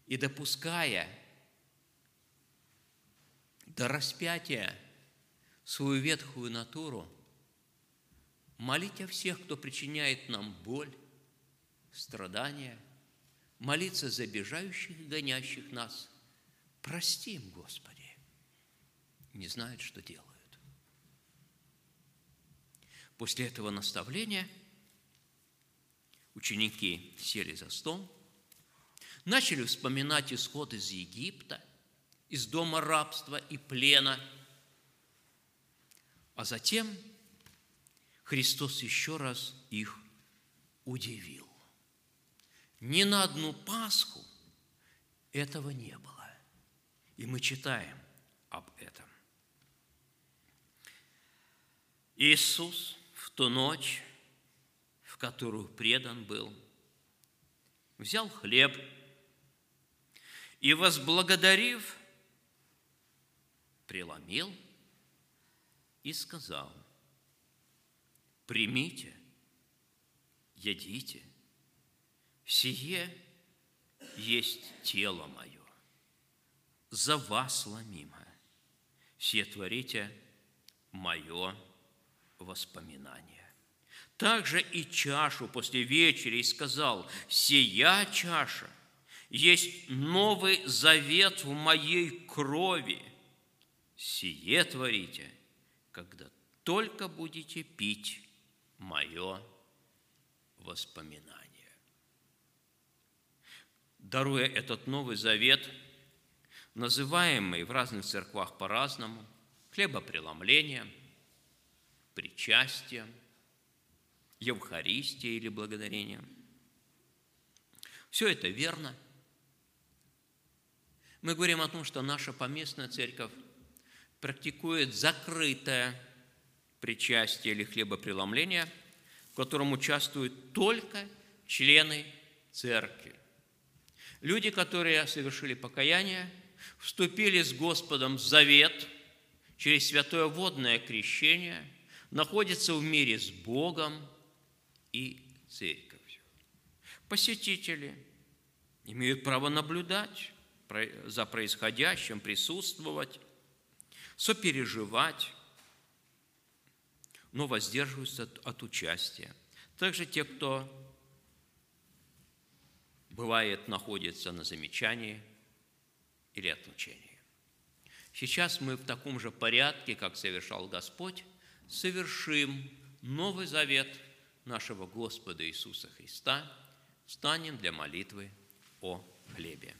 И допуская до распятия свою ветхую натуру, молить о всех, кто причиняет нам боль, страдания, молиться за обижающих и гонящих нас. Прости им, Господи, не знают, что делают. После этого наставления ученики сели за стол, начали вспоминать исход из Египта, из дома рабства и плена. А затем Христос еще раз их удивил. Ни на одну Пасху этого не было. И мы читаем об этом. Иисус в ту ночь, в которую предан был, взял хлеб и, возблагодарив, преломил и сказал, примите, едите, сие есть тело мое, за вас ломимое, сие творите мое воспоминание. Также и чашу после вечери сказал, сия чаша есть новый завет в моей крови – сие творите, когда только будете пить мое воспоминание. Даруя этот Новый Завет, называемый в разных церквах по-разному, хлебопреломлением, причастием, Евхаристией или благодарением. Все это верно. Мы говорим о том, что наша поместная церковь практикует закрытое причастие или хлебопреломление, в котором участвуют только члены церкви. Люди, которые совершили покаяние, вступили с Господом в завет через святое водное крещение, находятся в мире с Богом и церковью. Посетители имеют право наблюдать за происходящим, присутствовать, сопереживать, но воздерживаются от, от участия. Также те, кто бывает находится на замечании или отлучении. Сейчас мы в таком же порядке, как совершал Господь, совершим Новый Завет нашего Господа Иисуса Христа, станем для молитвы о хлебе.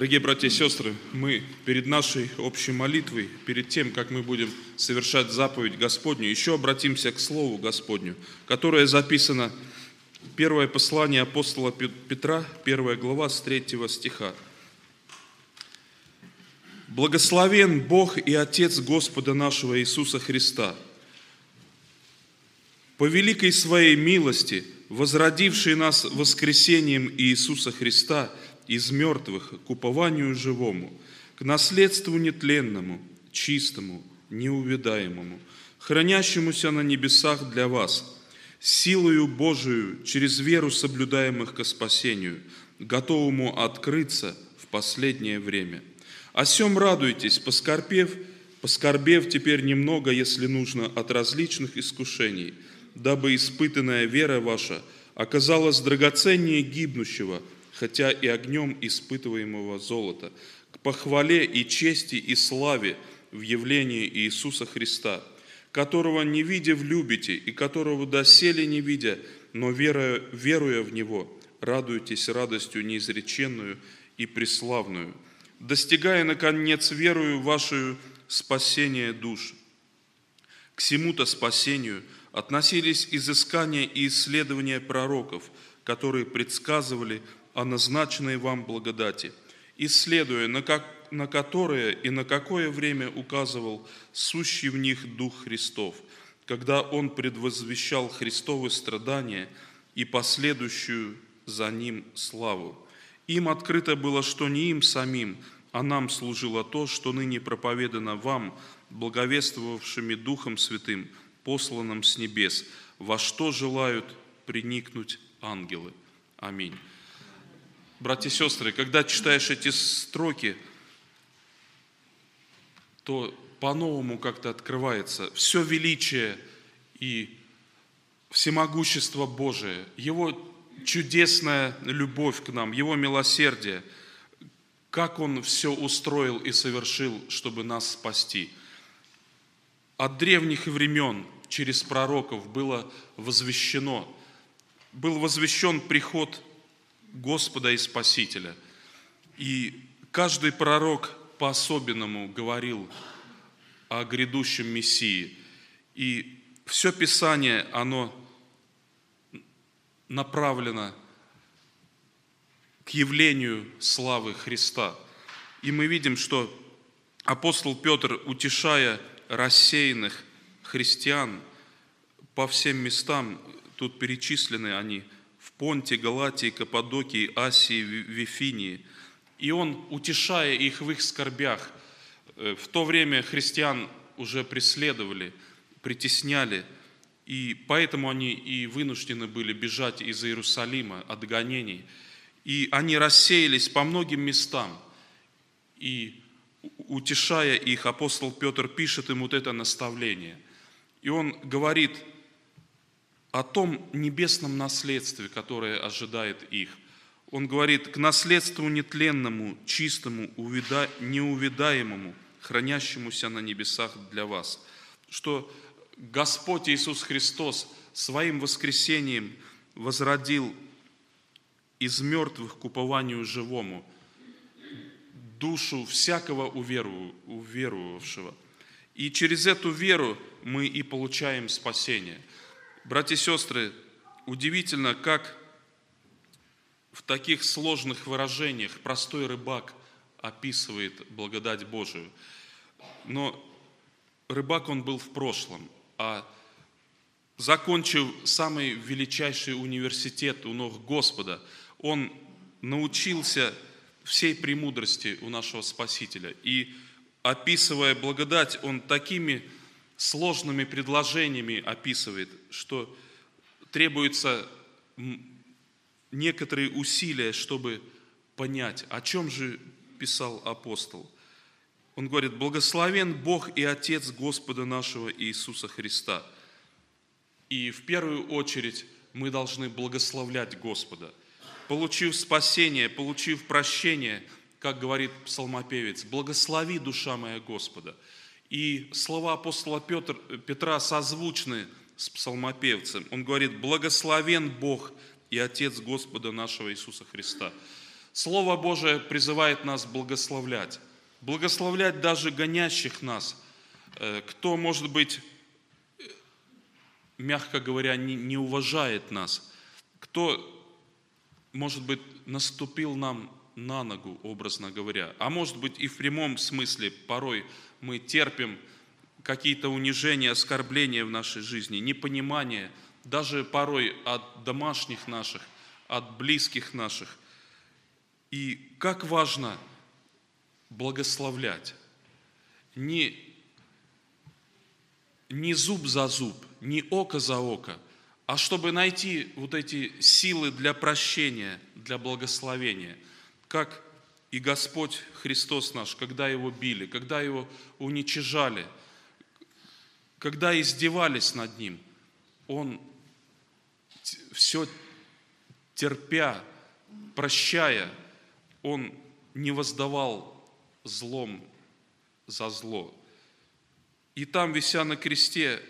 Дорогие братья и сестры, мы перед нашей общей молитвой, перед тем, как мы будем совершать заповедь Господню, еще обратимся к Слову Господню, которое записано первое послание апостола Петра, первая глава с третьего стиха. Благословен Бог и Отец Господа нашего Иисуса Христа, по великой своей милости, возродивший нас воскресением Иисуса Христа – из мертвых к упованию живому, к наследству нетленному, чистому, неувидаемому, хранящемуся на небесах для вас, силою Божию через веру соблюдаемых ко спасению, готовому открыться в последнее время. О сем радуйтесь, поскорбев, поскорбев теперь немного, если нужно, от различных искушений, дабы испытанная вера ваша оказалась драгоценнее гибнущего – хотя и огнем испытываемого золота, к похвале и чести и славе в явлении Иисуса Христа, которого не видя влюбите и которого доселе не видя, но веруя, веруя в Него, радуйтесь радостью неизреченную и преславную, достигая, наконец, верую вашу спасение душ. К всему-то спасению относились изыскания и исследования пророков, которые предсказывали – о назначенной вам благодати, исследуя, на, как, на которое и на какое время указывал сущий в них Дух Христов, когда Он предвозвещал Христовы страдания и последующую за Ним славу. Им открыто было, что не им самим, а нам служило то, что ныне проповедано вам, благовествовавшими Духом Святым, посланным с небес, во что желают приникнуть ангелы. Аминь. Братья и сестры, когда читаешь эти строки, то по-новому как-то открывается все величие и всемогущество Божие, Его чудесная любовь к нам, Его милосердие, как Он все устроил и совершил, чтобы нас спасти. От древних времен через пророков было возвещено, был возвещен приход Господа и Спасителя. И каждый пророк по-особенному говорил о грядущем Мессии. И все Писание, оно направлено к явлению славы Христа. И мы видим, что апостол Петр, утешая рассеянных христиан по всем местам, тут перечислены они – Понте, Галатии, Каппадокии, Асии, Вифинии. И он, утешая их в их скорбях, э, в то время христиан уже преследовали, притесняли, и поэтому они и вынуждены были бежать из Иерусалима от гонений. И они рассеялись по многим местам. И утешая их, апостол Петр пишет им вот это наставление. И он говорит – о том небесном наследстве, которое ожидает их. Он говорит, к наследству нетленному, чистому, неувидаемому, хранящемуся на небесах для вас. Что Господь Иисус Христос своим воскресением возродил из мертвых к упованию живому душу всякого уверовавшего. И через эту веру мы и получаем спасение – Братья и сестры, удивительно, как в таких сложных выражениях простой рыбак описывает благодать Божию. Но рыбак он был в прошлом, а закончив самый величайший университет у ног Господа, он научился всей премудрости у нашего Спасителя. И описывая благодать, он такими сложными предложениями описывает, что требуется некоторые усилия, чтобы понять, о чем же писал апостол. Он говорит, благословен Бог и Отец Господа нашего Иисуса Христа. И в первую очередь мы должны благословлять Господа. Получив спасение, получив прощение, как говорит псалмопевец, благослови душа моя Господа – и слова апостола Петр, Петра созвучны с псалмопевцем. Он говорит, благословен Бог и Отец Господа нашего Иисуса Христа. Слово Божие призывает нас благословлять. Благословлять даже гонящих нас, э, кто, может быть, э, мягко говоря, не, не уважает нас, кто, может быть, наступил нам на ногу, образно говоря. А может быть и в прямом смысле порой мы терпим какие-то унижения, оскорбления в нашей жизни, непонимание, даже порой от домашних наших, от близких наших. И как важно благословлять. Не, не зуб за зуб, не око за око, а чтобы найти вот эти силы для прощения, для благословения. Как и Господь Христос наш, когда Его били, когда Его уничижали, когда издевались над Ним, Он все терпя, прощая, Он не воздавал злом за зло. И там, вися на кресте,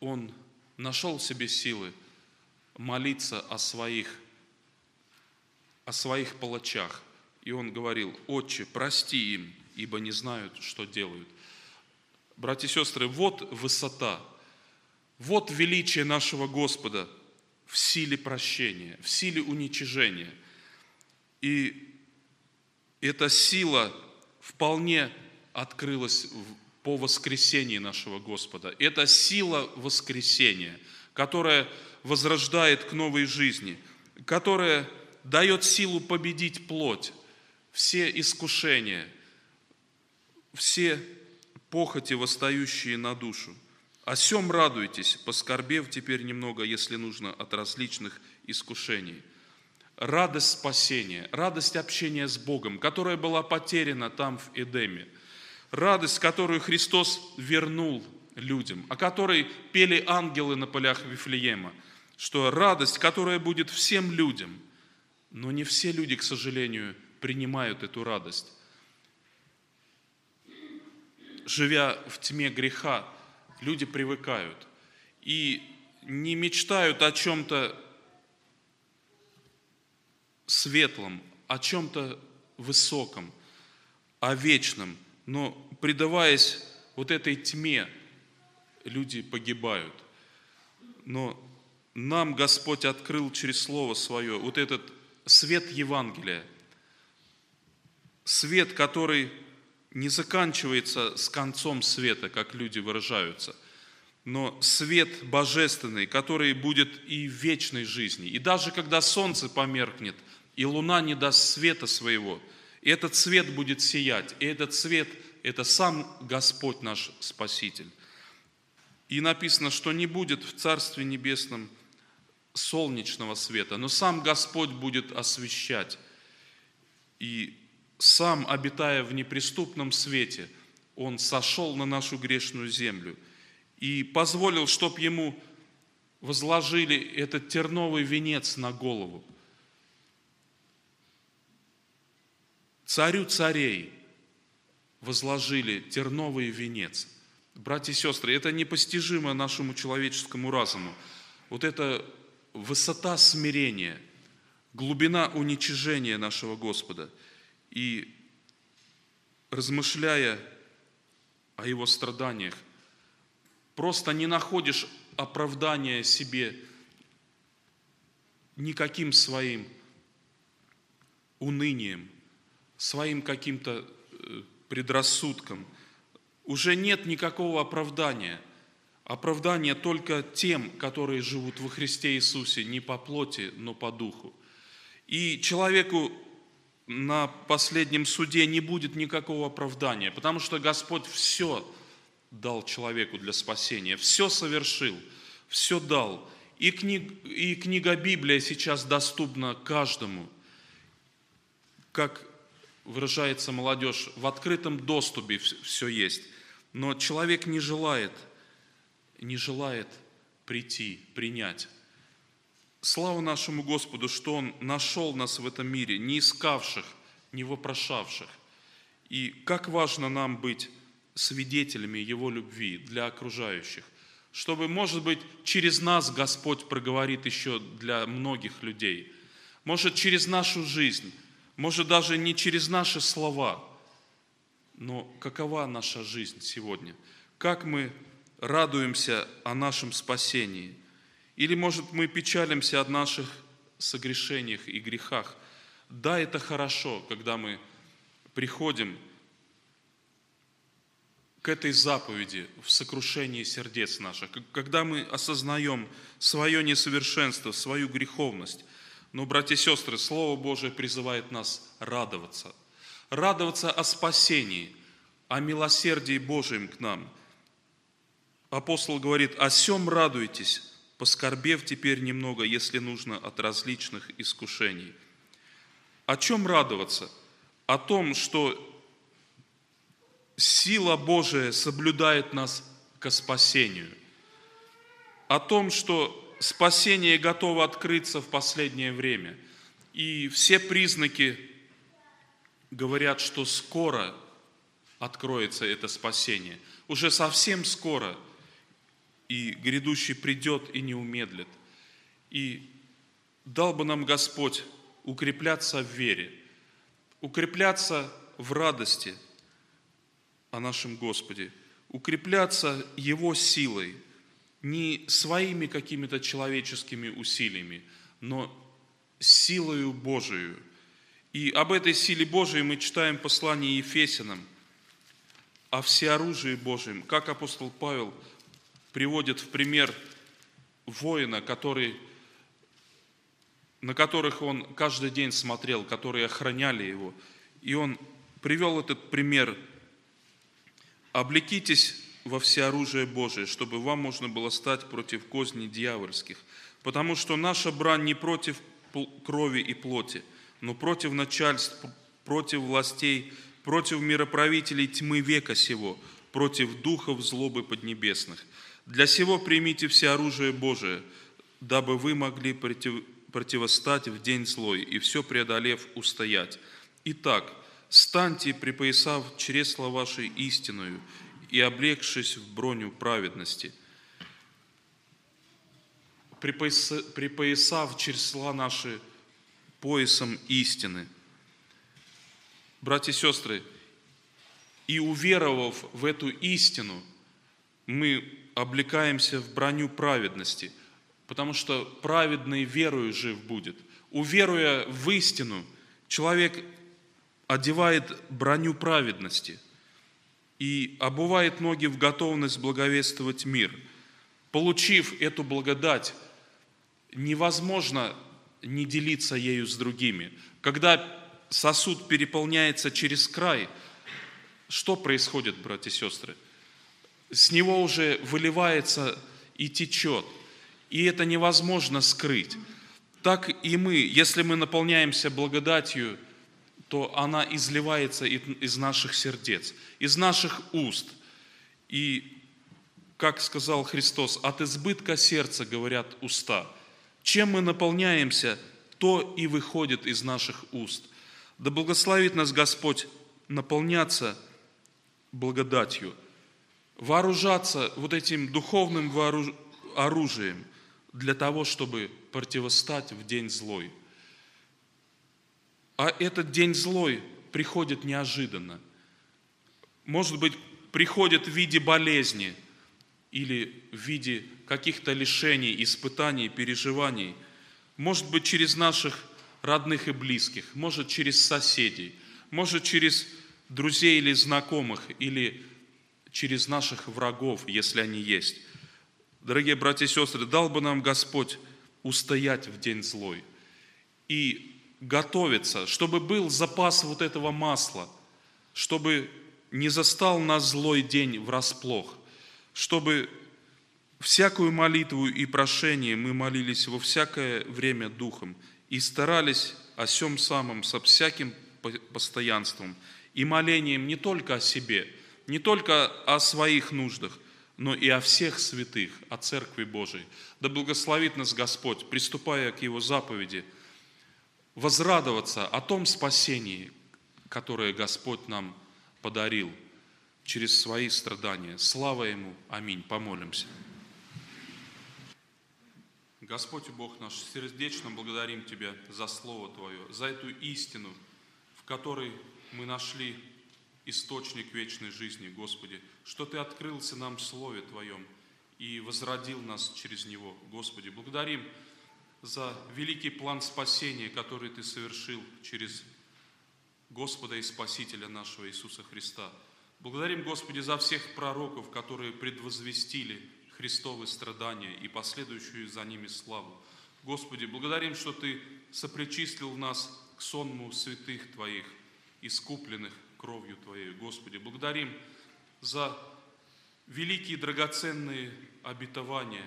Он нашел в себе силы молиться о своих, о своих палачах. И Он говорил, «Отче, прости им, ибо не знают, что делают». Братья и сестры, вот высота, вот величие нашего Господа в силе прощения, в силе уничижения. И эта сила вполне открылась по воскресении нашего Господа. Это сила воскресения, которая возрождает к новой жизни, которая дает силу победить плоть, все искушения, все похоти, восстающие на душу. О сем радуйтесь, поскорбев теперь немного, если нужно, от различных искушений – радость спасения, радость общения с Богом, которая была потеряна там в Эдеме, радость, которую Христос вернул людям, о которой пели ангелы на полях Вифлеема, что радость, которая будет всем людям, но не все люди, к сожалению, принимают эту радость. Живя в тьме греха, люди привыкают и не мечтают о чем-то светлом, о чем-то высоком, о вечном. Но предаваясь вот этой тьме, люди погибают. Но нам Господь открыл через Слово Свое вот этот свет Евангелия, свет, который не заканчивается с концом света, как люди выражаются, но свет божественный, который будет и в вечной жизни. И даже когда солнце померкнет – и луна не даст света своего, и этот свет будет сиять, и этот свет – это сам Господь наш Спаситель. И написано, что не будет в Царстве Небесном солнечного света, но сам Господь будет освещать. И сам, обитая в неприступном свете, Он сошел на нашу грешную землю и позволил, чтобы Ему возложили этот терновый венец на голову – царю царей возложили терновый венец. Братья и сестры, это непостижимо нашему человеческому разуму. Вот это высота смирения, глубина уничижения нашего Господа. И размышляя о Его страданиях, просто не находишь оправдания себе никаким своим унынием – своим каким-то э, предрассудкам. Уже нет никакого оправдания. Оправдание только тем, которые живут во Христе Иисусе не по плоти, но по духу. И человеку на последнем суде не будет никакого оправдания, потому что Господь все дал человеку для спасения, все совершил, все дал. И, книг, и книга Библия сейчас доступна каждому, как выражается молодежь, в открытом доступе все есть. Но человек не желает, не желает прийти, принять. Слава нашему Господу, что Он нашел нас в этом мире, не искавших, не вопрошавших. И как важно нам быть свидетелями Его любви для окружающих, чтобы, может быть, через нас Господь проговорит еще для многих людей. Может, через нашу жизнь Может, даже не через наши слова, но какова наша жизнь сегодня? Как мы радуемся о нашем спасении? Или, может, мы печалимся о наших согрешениях и грехах? Да, это хорошо, когда мы приходим к этой заповеди в сокрушении сердец наших, когда мы осознаем свое несовершенство, свою греховность. Но, братья и сестры, Слово Божие призывает нас радоваться. Радоваться о спасении, о милосердии Божьем к нам. Апостол говорит, «О сем радуйтесь, поскорбев теперь немного, если нужно, от различных искушений». О чем радоваться? О том, что сила Божия соблюдает нас к спасению. О том, что спасение готово открыться в последнее время. И все признаки говорят, что скоро откроется это спасение. Уже совсем скоро. И грядущий придет и не умедлит. И дал бы нам Господь укрепляться в вере, укрепляться в радости – о нашем Господе, укрепляться Его силой, не своими какими-то человеческими усилиями, но силою Божию. И об этой силе Божией мы читаем послание Ефесянам, о всеоружии Божьем, как апостол Павел приводит в пример воина, который, на которых он каждый день смотрел, которые охраняли его. И он привел этот пример Облекитесь во всеоружие Божие, чтобы вам можно было стать против козней дьявольских. Потому что наша брань не против крови и плоти, но против начальств, против властей, против мироправителей тьмы века сего, против духов злобы поднебесных. Для сего примите все оружие Божие, дабы вы могли против, противостать в день злой и все преодолев устоять. Итак, станьте, припоясав чресла вашей истинную и облегшись в броню праведности, припоясав чресла наши поясом истины. Братья и сестры, и уверовав в эту истину, мы облекаемся в броню праведности, потому что праведный верою жив будет. Уверуя в истину, человек одевает броню праведности и обувает ноги в готовность благовествовать мир. Получив эту благодать, невозможно не делиться ею с другими. Когда сосуд переполняется через край, что происходит, братья и сестры? С него уже выливается и течет, и это невозможно скрыть. Так и мы, если мы наполняемся благодатью то она изливается из наших сердец, из наших уст. И, как сказал Христос, от избытка сердца говорят уста. Чем мы наполняемся, то и выходит из наших уст. Да благословит нас Господь наполняться благодатью, вооружаться вот этим духовным оружием для того, чтобы противостать в день злой – а этот день злой приходит неожиданно. Может быть, приходит в виде болезни или в виде каких-то лишений, испытаний, переживаний. Может быть, через наших родных и близких, может, через соседей, может, через друзей или знакомых, или через наших врагов, если они есть. Дорогие братья и сестры, дал бы нам Господь устоять в день злой и готовиться, чтобы был запас вот этого масла, чтобы не застал нас злой день врасплох, чтобы всякую молитву и прошение мы молились во всякое время Духом и старались о всем самом со всяким постоянством и молением не только о себе, не только о своих нуждах, но и о всех святых, о Церкви Божией. Да благословит нас Господь, приступая к Его заповеди – возрадоваться о том спасении, которое Господь нам подарил через свои страдания. Слава Ему. Аминь. Помолимся. Господь и Бог наш, сердечно благодарим Тебя за Слово Твое, за эту истину, которой мы нашли источник вечной жизни, Господи, что Ты открылся нам в Слове Твоем и возродил нас через него, Господи. Благодарим за великий план спасения, который Ты совершил через Господа и Спасителя нашего Иисуса Христа. Благодарим, Господи, за всех пророков, которые предвозвестили Христовы страдания и последующую за ними славу. Господи, благодарим, что Ты сопричислил нас к сонму святых Твоих, искупленных кровью Твоей. Господи, благодарим за великие драгоценные обетования,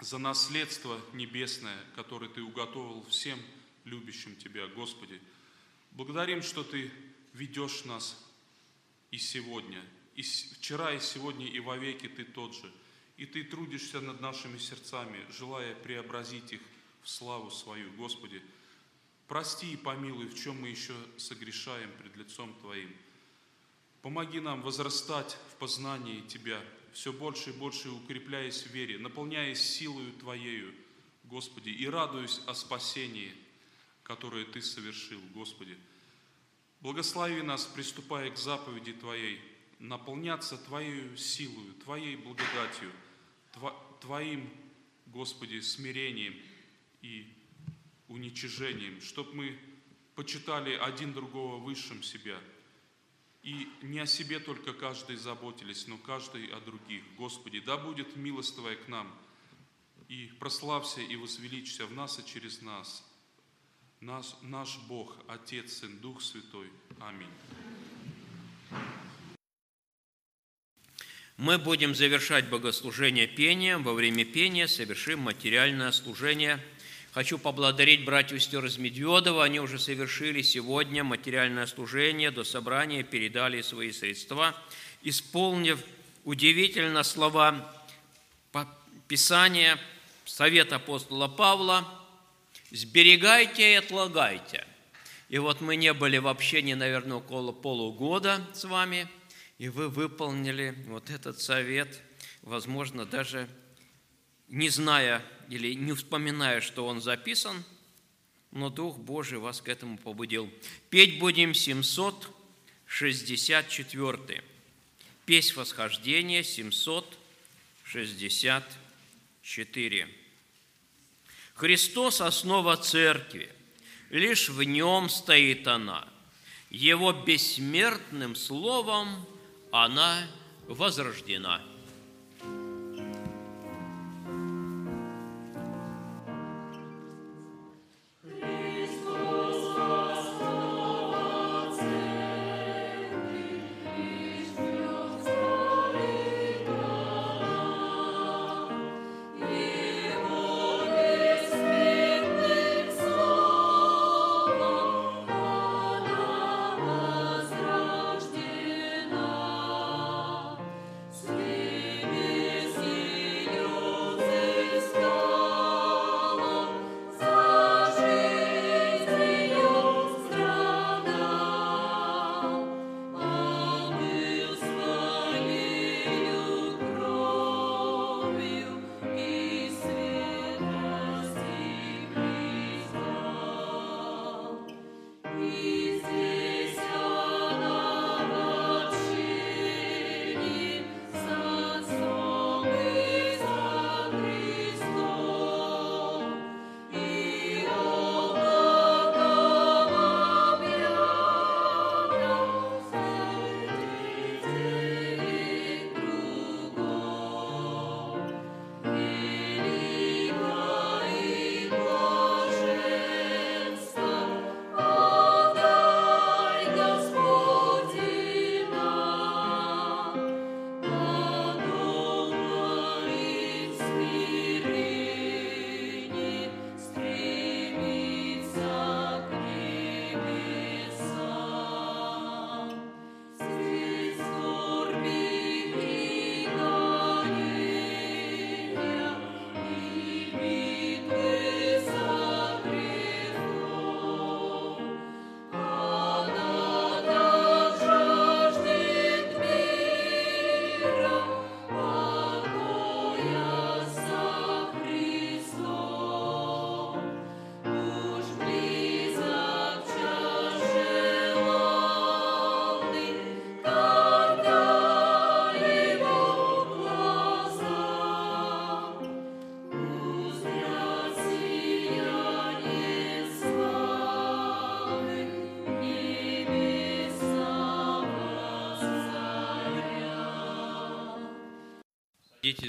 за наследство небесное, которое Ты уготовил всем любящим Тебя, Господи. Благодарим, что Ты ведешь нас и сегодня, и вчера, и сегодня, и вовеки Ты тот же. И Ты трудишься над нашими сердцами, желая преобразить их в славу свою, Господи. Прости и помилуй, в чем мы еще согрешаем пред лицом Твоим. Помоги нам возрастать в познании Тебя, все больше и больше укрепляясь в вере, наполняясь силою Твоею, Господи, и радуясь о спасении, которое Ты совершил, Господи. Благослови нас, приступая к заповеди Твоей, наполняться Твоей силою, Твоей благодатью, Твоим, Господи, смирением и уничижением, чтобы мы почитали один другого высшим себя. И не о себе только каждый заботились, но каждый о других. Господи, да будет милость Твоя к нам, и прославься и возвеличься в нас и через нас. Наш, наш Бог, Отец, Сын, Дух Святой. Аминь. Мы будем завершать богослужение пением. Во время пения совершим материальное служение – Хочу поблагодарить братьев и сестер из Медведова. Они уже совершили сегодня материальное служение, до собрания передали свои средства, исполнив удивительно слова Писания, совет апостола Павла «Сберегайте и отлагайте». И вот мы не были в общении, наверное, около полугода с вами, и вы выполнили вот этот совет, возможно, даже не зная или не вспоминая, что он записан, но Дух Божий вас к этому побудил. Петь будем 764. Песнь восхождения 764. Христос – основа церкви, лишь в нем стоит она. Его бессмертным словом она возрождена.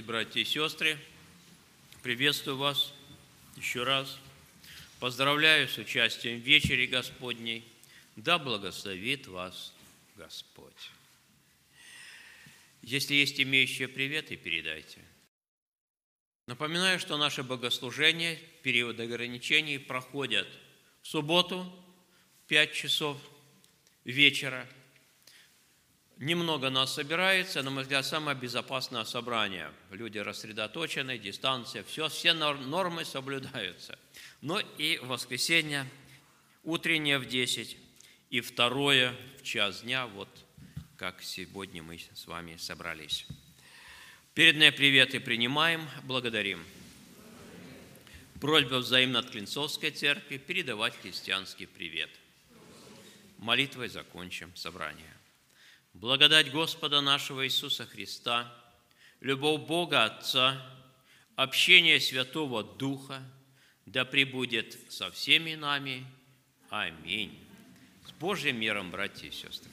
Садитесь, братья и сестры. Приветствую вас еще раз. Поздравляю с участием в вечере Господней. Да благословит вас Господь. Если есть имеющие приветы, передайте. Напоминаю, что наши богослужения, период ограничений проходят в субботу в 5 часов вечера. Немного нас собирается, на мой взгляд, самое безопасное собрание. Люди рассредоточены, дистанция, все, все нормы соблюдаются. Но и воскресенье, утреннее в 10 и второе в час дня, вот как сегодня мы с вами собрались. Передные приветы принимаем, благодарим. Просьба взаимно от Клинцовской церкви передавать христианский привет. Молитвой закончим собрание. Благодать Господа нашего Иисуса Христа, любовь Бога Отца, общение Святого Духа, да пребудет со всеми нами. Аминь. С Божьим миром, братья и сестры.